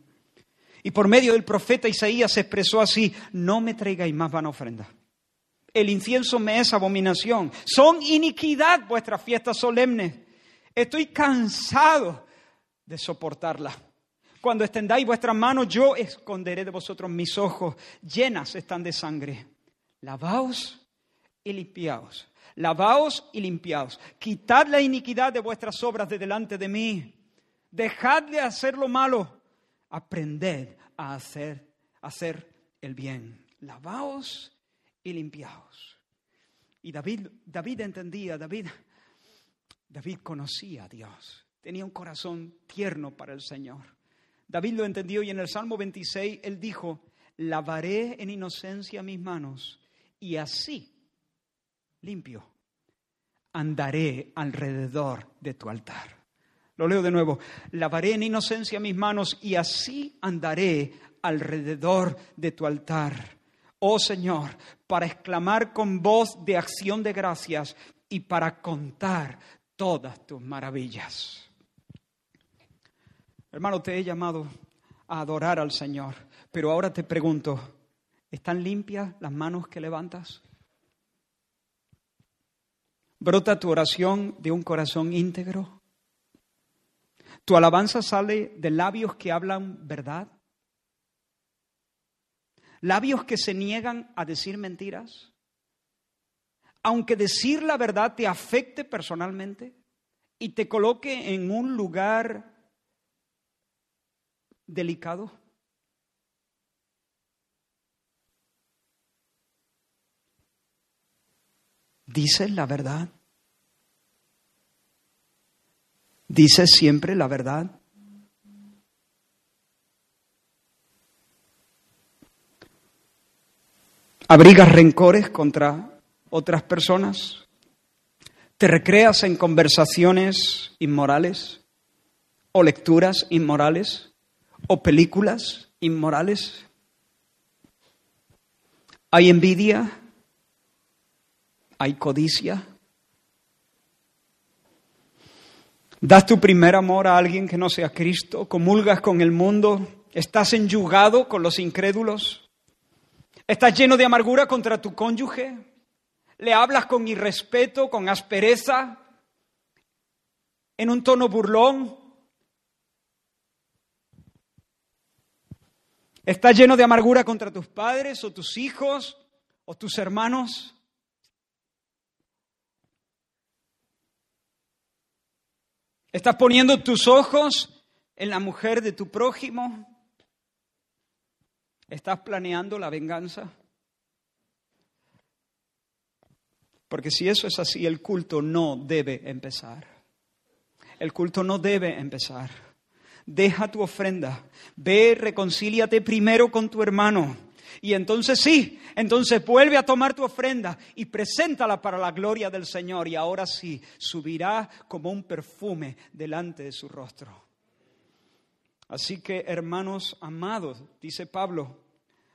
Y por medio del profeta Isaías se expresó así, no me traigáis más vana ofrenda. El incienso me es abominación. Son iniquidad vuestras fiestas solemnes. Estoy cansado de soportarla. Cuando extendáis vuestras manos, yo esconderé de vosotros mis ojos. Llenas están de sangre. Lavaos y limpiaos. Lavaos y limpiaos. Quitad la iniquidad de vuestras obras de delante de mí. Dejad de hacer lo malo. Aprended a hacer, hacer el bien. Lavaos y limpiaos. Y David, David entendía, David, David conocía a Dios. Tenía un corazón tierno para el Señor. David lo entendió y en el Salmo 26 él dijo, lavaré en inocencia mis manos y así limpio andaré alrededor de tu altar. Lo leo de nuevo, lavaré en inocencia mis manos y así andaré alrededor de tu altar. Oh Señor, para exclamar con voz de acción de gracias y para contar todas tus maravillas. Hermano, te he llamado a adorar al Señor, pero ahora te pregunto, ¿están limpias las manos que levantas? ¿Brota tu oración de un corazón íntegro? ¿Tu alabanza sale de labios que hablan verdad? ¿Labios que se niegan a decir mentiras? Aunque decir la verdad te afecte personalmente y te coloque en un lugar delicado? ¿Dices la verdad? ¿Dices siempre la verdad? ¿Abrigas rencores contra otras personas? ¿Te recreas en conversaciones inmorales o lecturas inmorales? O películas inmorales? ¿Hay envidia? ¿Hay codicia? ¿Das tu primer amor a alguien que no sea Cristo? ¿Comulgas con el mundo? ¿Estás enyugado con los incrédulos? ¿Estás lleno de amargura contra tu cónyuge? ¿Le hablas con irrespeto, con aspereza? ¿En un tono burlón? ¿Estás lleno de amargura contra tus padres o tus hijos o tus hermanos? ¿Estás poniendo tus ojos en la mujer de tu prójimo? ¿Estás planeando la venganza? Porque si eso es así, el culto no debe empezar. El culto no debe empezar deja tu ofrenda, ve, reconcíliate primero con tu hermano. Y entonces sí, entonces vuelve a tomar tu ofrenda y preséntala para la gloria del Señor. Y ahora sí, subirá como un perfume delante de su rostro. Así que, hermanos amados, dice Pablo,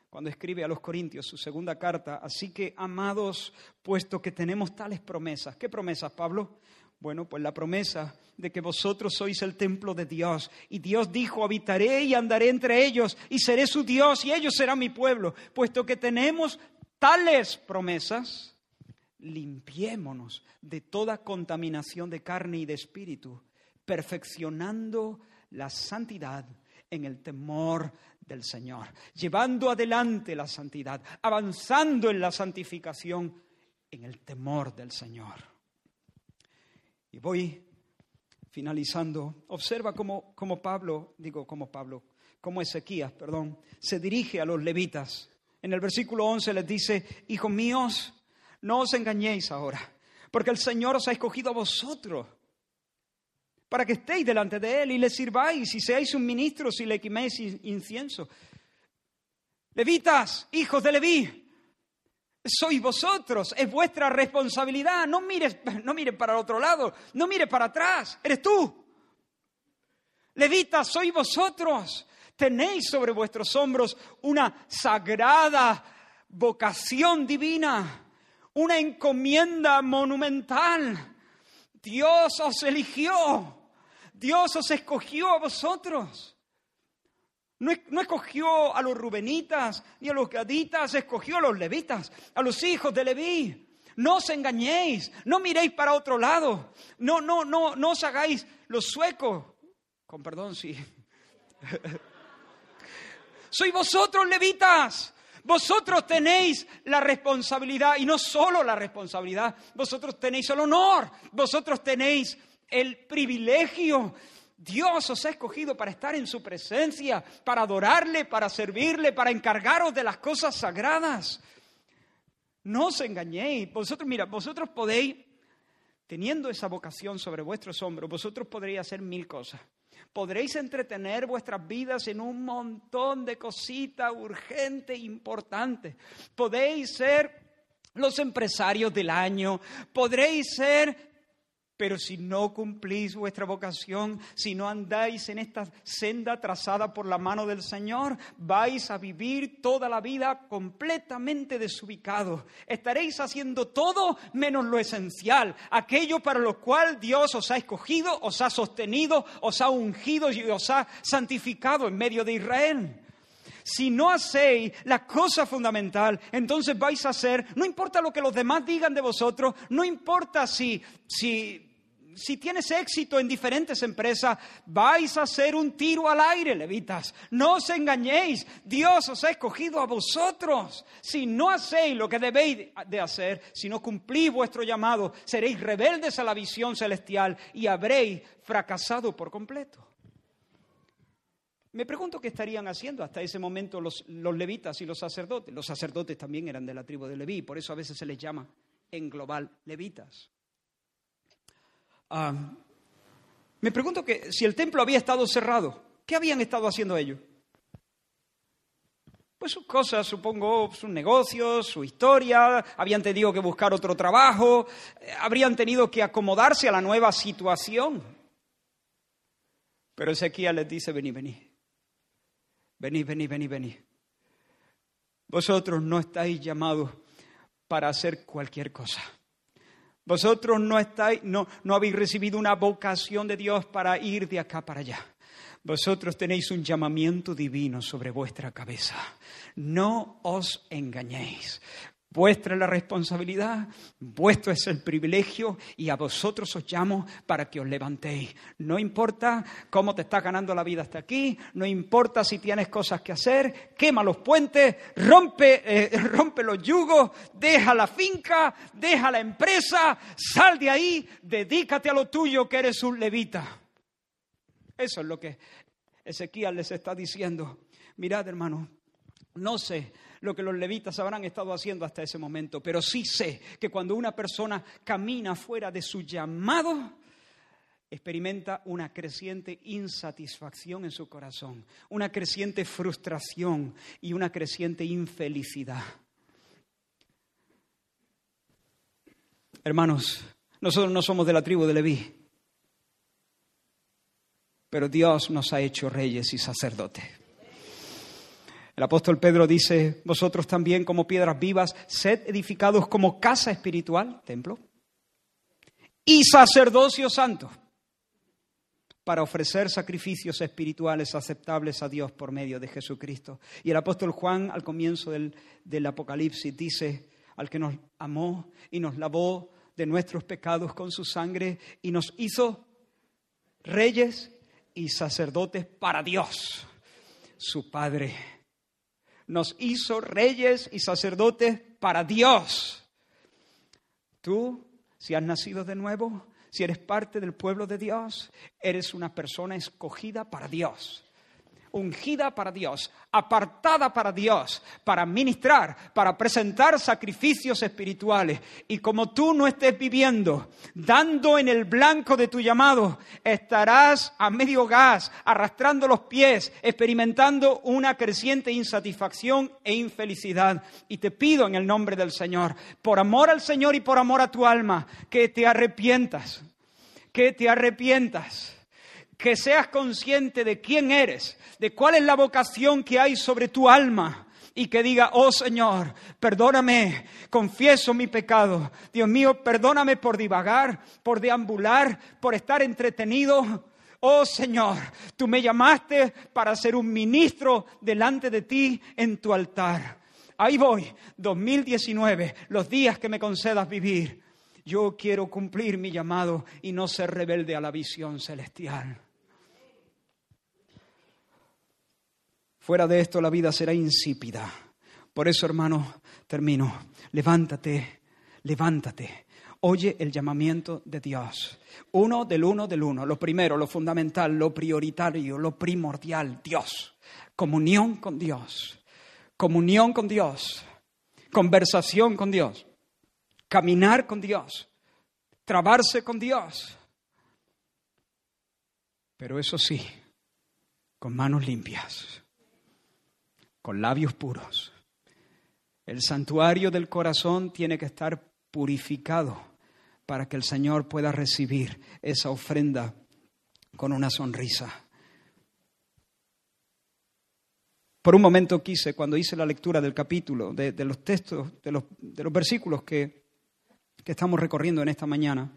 cuando escribe a los Corintios su segunda carta, así que, amados, puesto que tenemos tales promesas, ¿qué promesas, Pablo? Bueno, pues la promesa de que vosotros sois el templo de Dios. Y Dios dijo, habitaré y andaré entre ellos y seré su Dios y ellos serán mi pueblo. Puesto que tenemos tales promesas, limpiémonos de toda contaminación de carne y de espíritu, perfeccionando la santidad en el temor del Señor, llevando adelante la santidad, avanzando en la santificación en el temor del Señor. Y voy finalizando, observa cómo, cómo Pablo, digo como Pablo, como Ezequías, perdón, se dirige a los levitas. En el versículo 11 les dice, hijos míos, no os engañéis ahora, porque el Señor os ha escogido a vosotros para que estéis delante de Él y le sirváis y seáis un ministro si le quiméis incienso. Levitas, hijos de Leví, sois vosotros, es vuestra responsabilidad. No mires, no mires para el otro lado, no mires para atrás, eres tú. Levitas, sois vosotros. Tenéis sobre vuestros hombros una sagrada vocación divina, una encomienda monumental. Dios os eligió, Dios os escogió a vosotros. No, escogió a los rubenitas ni a los gaditas, escogió a los levitas, a los hijos de Leví. No os engañéis, no miréis para otro lado, no, no, no, no os hagáis los suecos. Con perdón, sí. Soy vosotros, levitas. Vosotros tenéis la responsabilidad, y no solo la responsabilidad, vosotros tenéis el honor, vosotros tenéis el privilegio Dios os ha escogido para estar en su presencia, para adorarle, para servirle, para encargaros de las cosas sagradas. No os engañéis. Vosotros, mira, vosotros podéis, teniendo esa vocación sobre vuestros hombros, vosotros podréis hacer mil cosas. Podréis entretener vuestras vidas en un montón de cositas urgentes, importantes. Podéis ser los empresarios del año, podréis ser pero si no cumplís vuestra vocación, si no andáis en esta senda trazada por la mano del Señor, vais a vivir toda la vida completamente desubicados. Estaréis haciendo todo menos lo esencial, aquello para lo cual Dios os ha escogido, os ha sostenido, os ha ungido y os ha santificado en medio de Israel. Si no hacéis la cosa fundamental, entonces vais a hacer, no importa lo que los demás digan de vosotros, no importa si, si si tienes éxito en diferentes empresas, vais a hacer un tiro al aire, levitas. No os engañéis, Dios os ha escogido a vosotros. Si no hacéis lo que debéis de hacer, si no cumplís vuestro llamado, seréis rebeldes a la visión celestial y habréis fracasado por completo. Me pregunto qué estarían haciendo hasta ese momento los, los levitas y los sacerdotes. Los sacerdotes también eran de la tribu de Leví, por eso a veces se les llama en global levitas me pregunto que si el templo había estado cerrado, ¿qué habían estado haciendo ellos? Pues sus cosas, supongo, sus negocios, su historia, habían tenido que buscar otro trabajo, eh, habrían tenido que acomodarse a la nueva situación. Pero Ezequiel les dice, vení, vení, vení, vení, vení, vení. Vosotros no estáis llamados para hacer cualquier cosa. Vosotros no, estáis, no, no habéis recibido una vocación de Dios para ir de acá para allá. Vosotros tenéis un llamamiento divino sobre vuestra cabeza. No os engañéis. Vuestra es la responsabilidad, vuestro es el privilegio y a vosotros os llamo para que os levantéis. No importa cómo te estás ganando la vida hasta aquí, no importa si tienes cosas que hacer, quema los puentes, rompe, eh, rompe los yugos, deja la finca, deja la empresa, sal de ahí, dedícate a lo tuyo que eres un levita. Eso es lo que Ezequiel les está diciendo. Mirad, hermano, no sé lo que los levitas habrán estado haciendo hasta ese momento, pero sí sé que cuando una persona camina fuera de su llamado, experimenta una creciente insatisfacción en su corazón, una creciente frustración y una creciente infelicidad. Hermanos, nosotros no somos de la tribu de Leví, pero Dios nos ha hecho reyes y sacerdotes. El apóstol Pedro dice, vosotros también como piedras vivas, sed edificados como casa espiritual, templo, y sacerdocio santo, para ofrecer sacrificios espirituales aceptables a Dios por medio de Jesucristo. Y el apóstol Juan al comienzo del, del Apocalipsis dice, al que nos amó y nos lavó de nuestros pecados con su sangre y nos hizo reyes y sacerdotes para Dios, su Padre nos hizo reyes y sacerdotes para Dios. Tú, si has nacido de nuevo, si eres parte del pueblo de Dios, eres una persona escogida para Dios ungida para Dios, apartada para Dios, para ministrar, para presentar sacrificios espirituales. Y como tú no estés viviendo, dando en el blanco de tu llamado, estarás a medio gas, arrastrando los pies, experimentando una creciente insatisfacción e infelicidad. Y te pido en el nombre del Señor, por amor al Señor y por amor a tu alma, que te arrepientas, que te arrepientas que seas consciente de quién eres, de cuál es la vocación que hay sobre tu alma y que diga, oh Señor, perdóname, confieso mi pecado. Dios mío, perdóname por divagar, por deambular, por estar entretenido. Oh Señor, tú me llamaste para ser un ministro delante de ti en tu altar. Ahí voy, 2019, los días que me concedas vivir. Yo quiero cumplir mi llamado y no ser rebelde a la visión celestial. Fuera de esto la vida será insípida. Por eso, hermano, termino. Levántate, levántate. Oye el llamamiento de Dios. Uno del uno del uno. Lo primero, lo fundamental, lo prioritario, lo primordial. Dios. Comunión con Dios. Comunión con Dios. Conversación con Dios. Caminar con Dios. Trabarse con Dios. Pero eso sí, con manos limpias con labios puros. El santuario del corazón tiene que estar purificado para que el Señor pueda recibir esa ofrenda con una sonrisa. Por un momento quise, cuando hice la lectura del capítulo, de, los textos, de los, de los versículos que, que estamos recorriendo en esta mañana,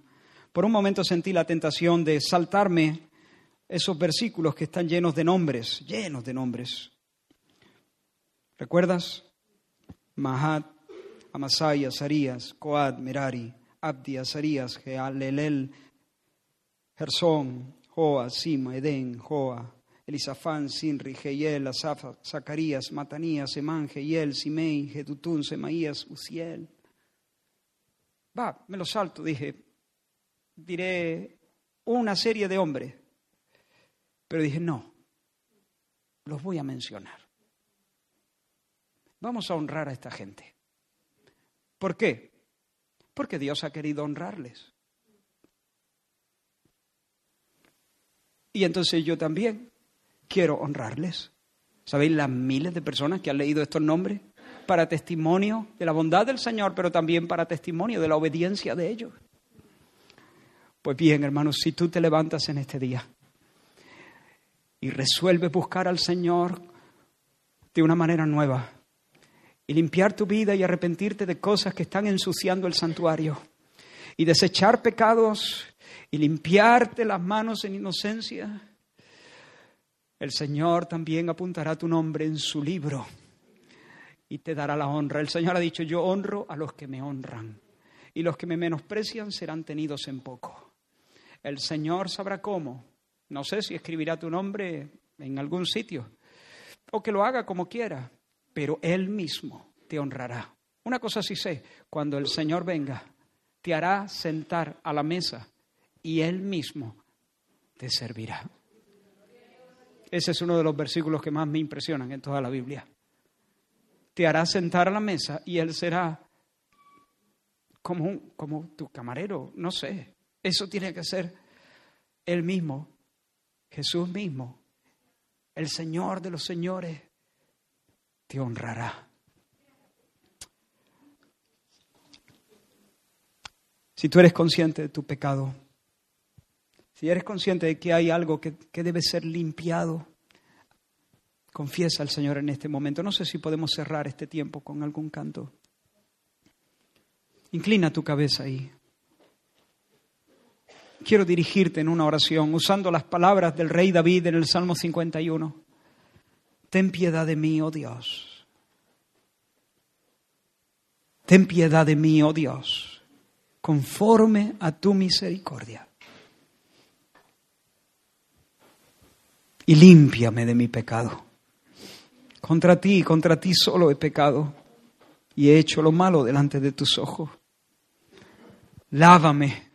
por un momento sentí la tentación de saltarme esos versículos que están llenos de nombres, llenos de nombres. ¿Recuerdas? Mahat, Amasai, Azarías, Coad, Merari, Abdi, Azarías, Lelel, Gersón, Joa, Sima, Edén, Joa, Elisafán, Sinri, Geyel, Asaf, Zacarías, Matanías, Emán, Geyel, Simei, Gedutún, Semaías, Uziel. Va, me lo salto, dije, diré una serie de hombres. Pero dije, no, los voy a mencionar. Vamos a honrar a esta gente. ¿Por qué? Porque Dios ha querido honrarles. Y entonces yo también quiero honrarles. ¿Sabéis las miles de personas que han leído estos nombres? Para testimonio de la bondad del Señor, pero también para testimonio de la obediencia de ellos. Pues bien, hermanos, si tú te levantas en este día y resuelves buscar al Señor de una manera nueva, y limpiar tu vida y arrepentirte de cosas que están ensuciando el santuario y desechar pecados y limpiarte las manos en inocencia, el Señor también apuntará tu nombre en su libro y te dará la honra. El Señor ha dicho, yo honro a los que me honran y los que me menosprecian serán tenidos en poco. El Señor sabrá cómo. No sé si escribirá tu nombre en algún sitio o que lo haga como quiera, pero Él mismo te honrará. Una cosa sí sé, cuando el Señor venga, te hará sentar a la mesa y Él mismo te servirá. Ese es uno de los versículos que más me impresionan en toda la Biblia. Te hará sentar a la mesa y Él será como, como tu camarero, no sé. Eso tiene que ser Él mismo, Jesús mismo, el Señor de los señores, te honrará. Si tú eres consciente de tu pecado, si eres consciente de que hay algo que, debe ser limpiado, confiesa al Señor en este momento. No sé si podemos cerrar este tiempo con algún canto. Inclina tu cabeza ahí. Quiero dirigirte en una oración usando las palabras del rey David en el Salmo 51 ten piedad de mí, oh Dios. Ten piedad de mí, oh Dios, conforme a tu misericordia. Y límpiame de mi pecado. Contra ti, contra ti solo he pecado y he hecho lo malo delante de tus ojos. Lávame,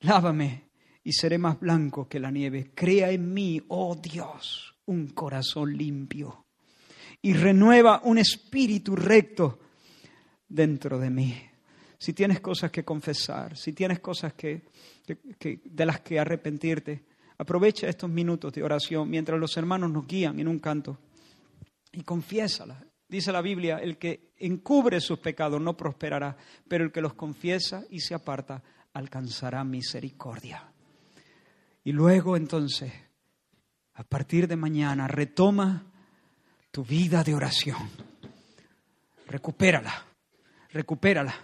Lávame y seré más blanco que la nieve. Crea en mí, oh Dios, un corazón limpio y renueva un espíritu recto dentro de mí. Si tienes cosas que confesar, si tienes cosas que, de las que arrepentirte, aprovecha estos minutos de oración mientras los hermanos nos guían en un canto y confiésalas. Dice la Biblia, el que encubre sus pecados no prosperará, pero el que los confiesa y se aparta alcanzará misericordia. Y luego entonces, a partir de mañana, retoma tu vida de oración. Recupérala, recupérala.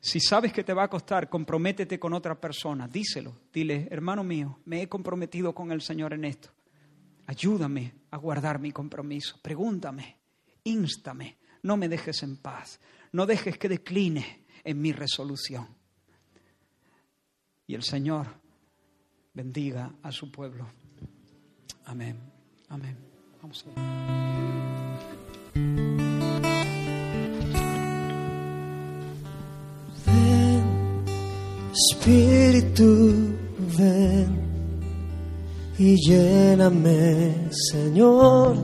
Si sabes que te va a costar, comprométete con otra persona, díselo, dile, hermano mío, me he comprometido con el Señor en esto. Ayúdame a guardar mi compromiso, pregúntame, instame, no me dejes en paz, no dejes que decline en mi resolución. Y el Señor bendiga a su pueblo. Amén. Amén. Vamos a Ven, Espíritu, ven y lléname, Señor,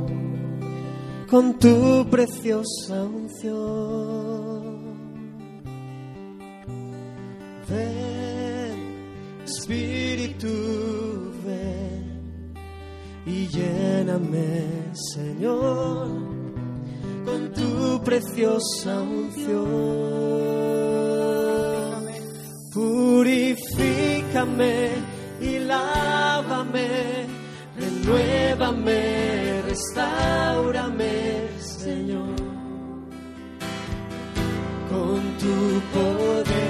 con tu preciosa unción. Ven, Espíritu, y lléname, Señor, con tu preciosa unción. Purifícame y lávame, renuévame, restaurame, Señor, con tu poder.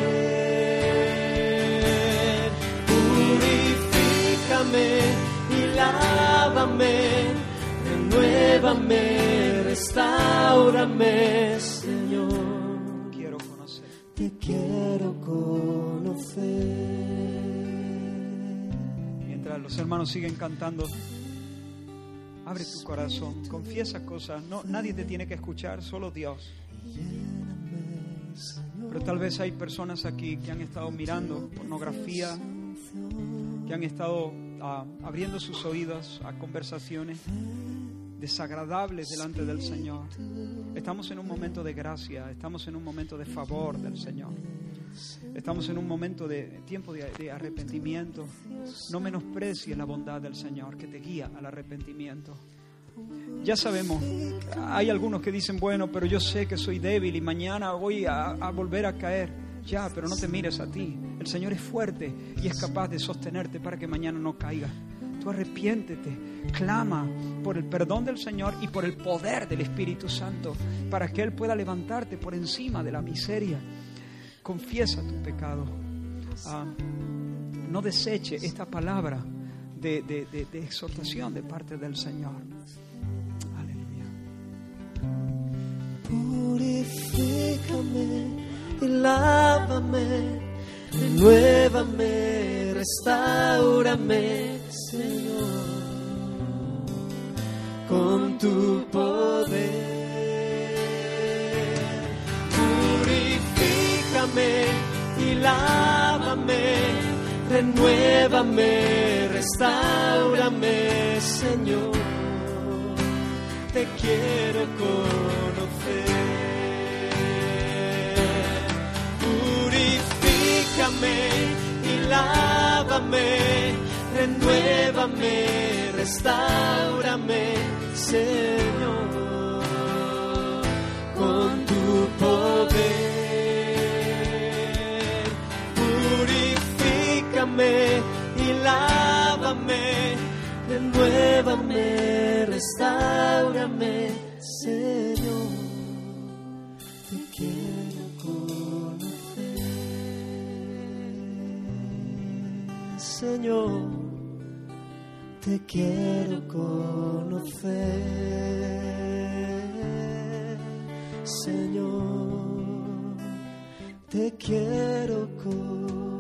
Renuévame, restaurame, Señor. Quiero conocer. Te quiero conocer. Mientras los hermanos siguen cantando, abre tu corazón, confiesa cosas. No, nadie te tiene que escuchar, solo Dios. Pero tal vez hay personas aquí que han estado mirando pornografía, que han estado ah, abriendo sus oídos a conversaciones desagradables delante del Señor. Estamos en un momento de gracia, estamos en un momento de favor del Señor. Estamos en un momento de tiempo de, arrepentimiento. No menosprecies la bondad del Señor que te guía al arrepentimiento. Ya sabemos, hay algunos que dicen, bueno, pero yo sé que soy débil y mañana voy a, a volver a caer. Ya, pero no te mires a ti. El Señor es fuerte y es capaz de sostenerte para que mañana no caigas. Tú arrepiéntete, clama por el perdón del Señor y por el poder del Espíritu Santo para que Él pueda levantarte por encima de la miseria. Confiesa tu pecado. Ah, no deseche esta palabra de, de- exhortación de parte del Señor. Aleluya. Purifícame y lávame, renuévame, restaurame, Señor, con tu poder. Purifícame y lávame, renuévame, restaurame, Señor te quiero conocer. Purifícame y lávame, renuévame, restaurame, Señor, con tu poder. Purifícame y lávame, renuévame, restaurame, Señor. Señor. Te quiero conocer, Señor. Te quiero conocer.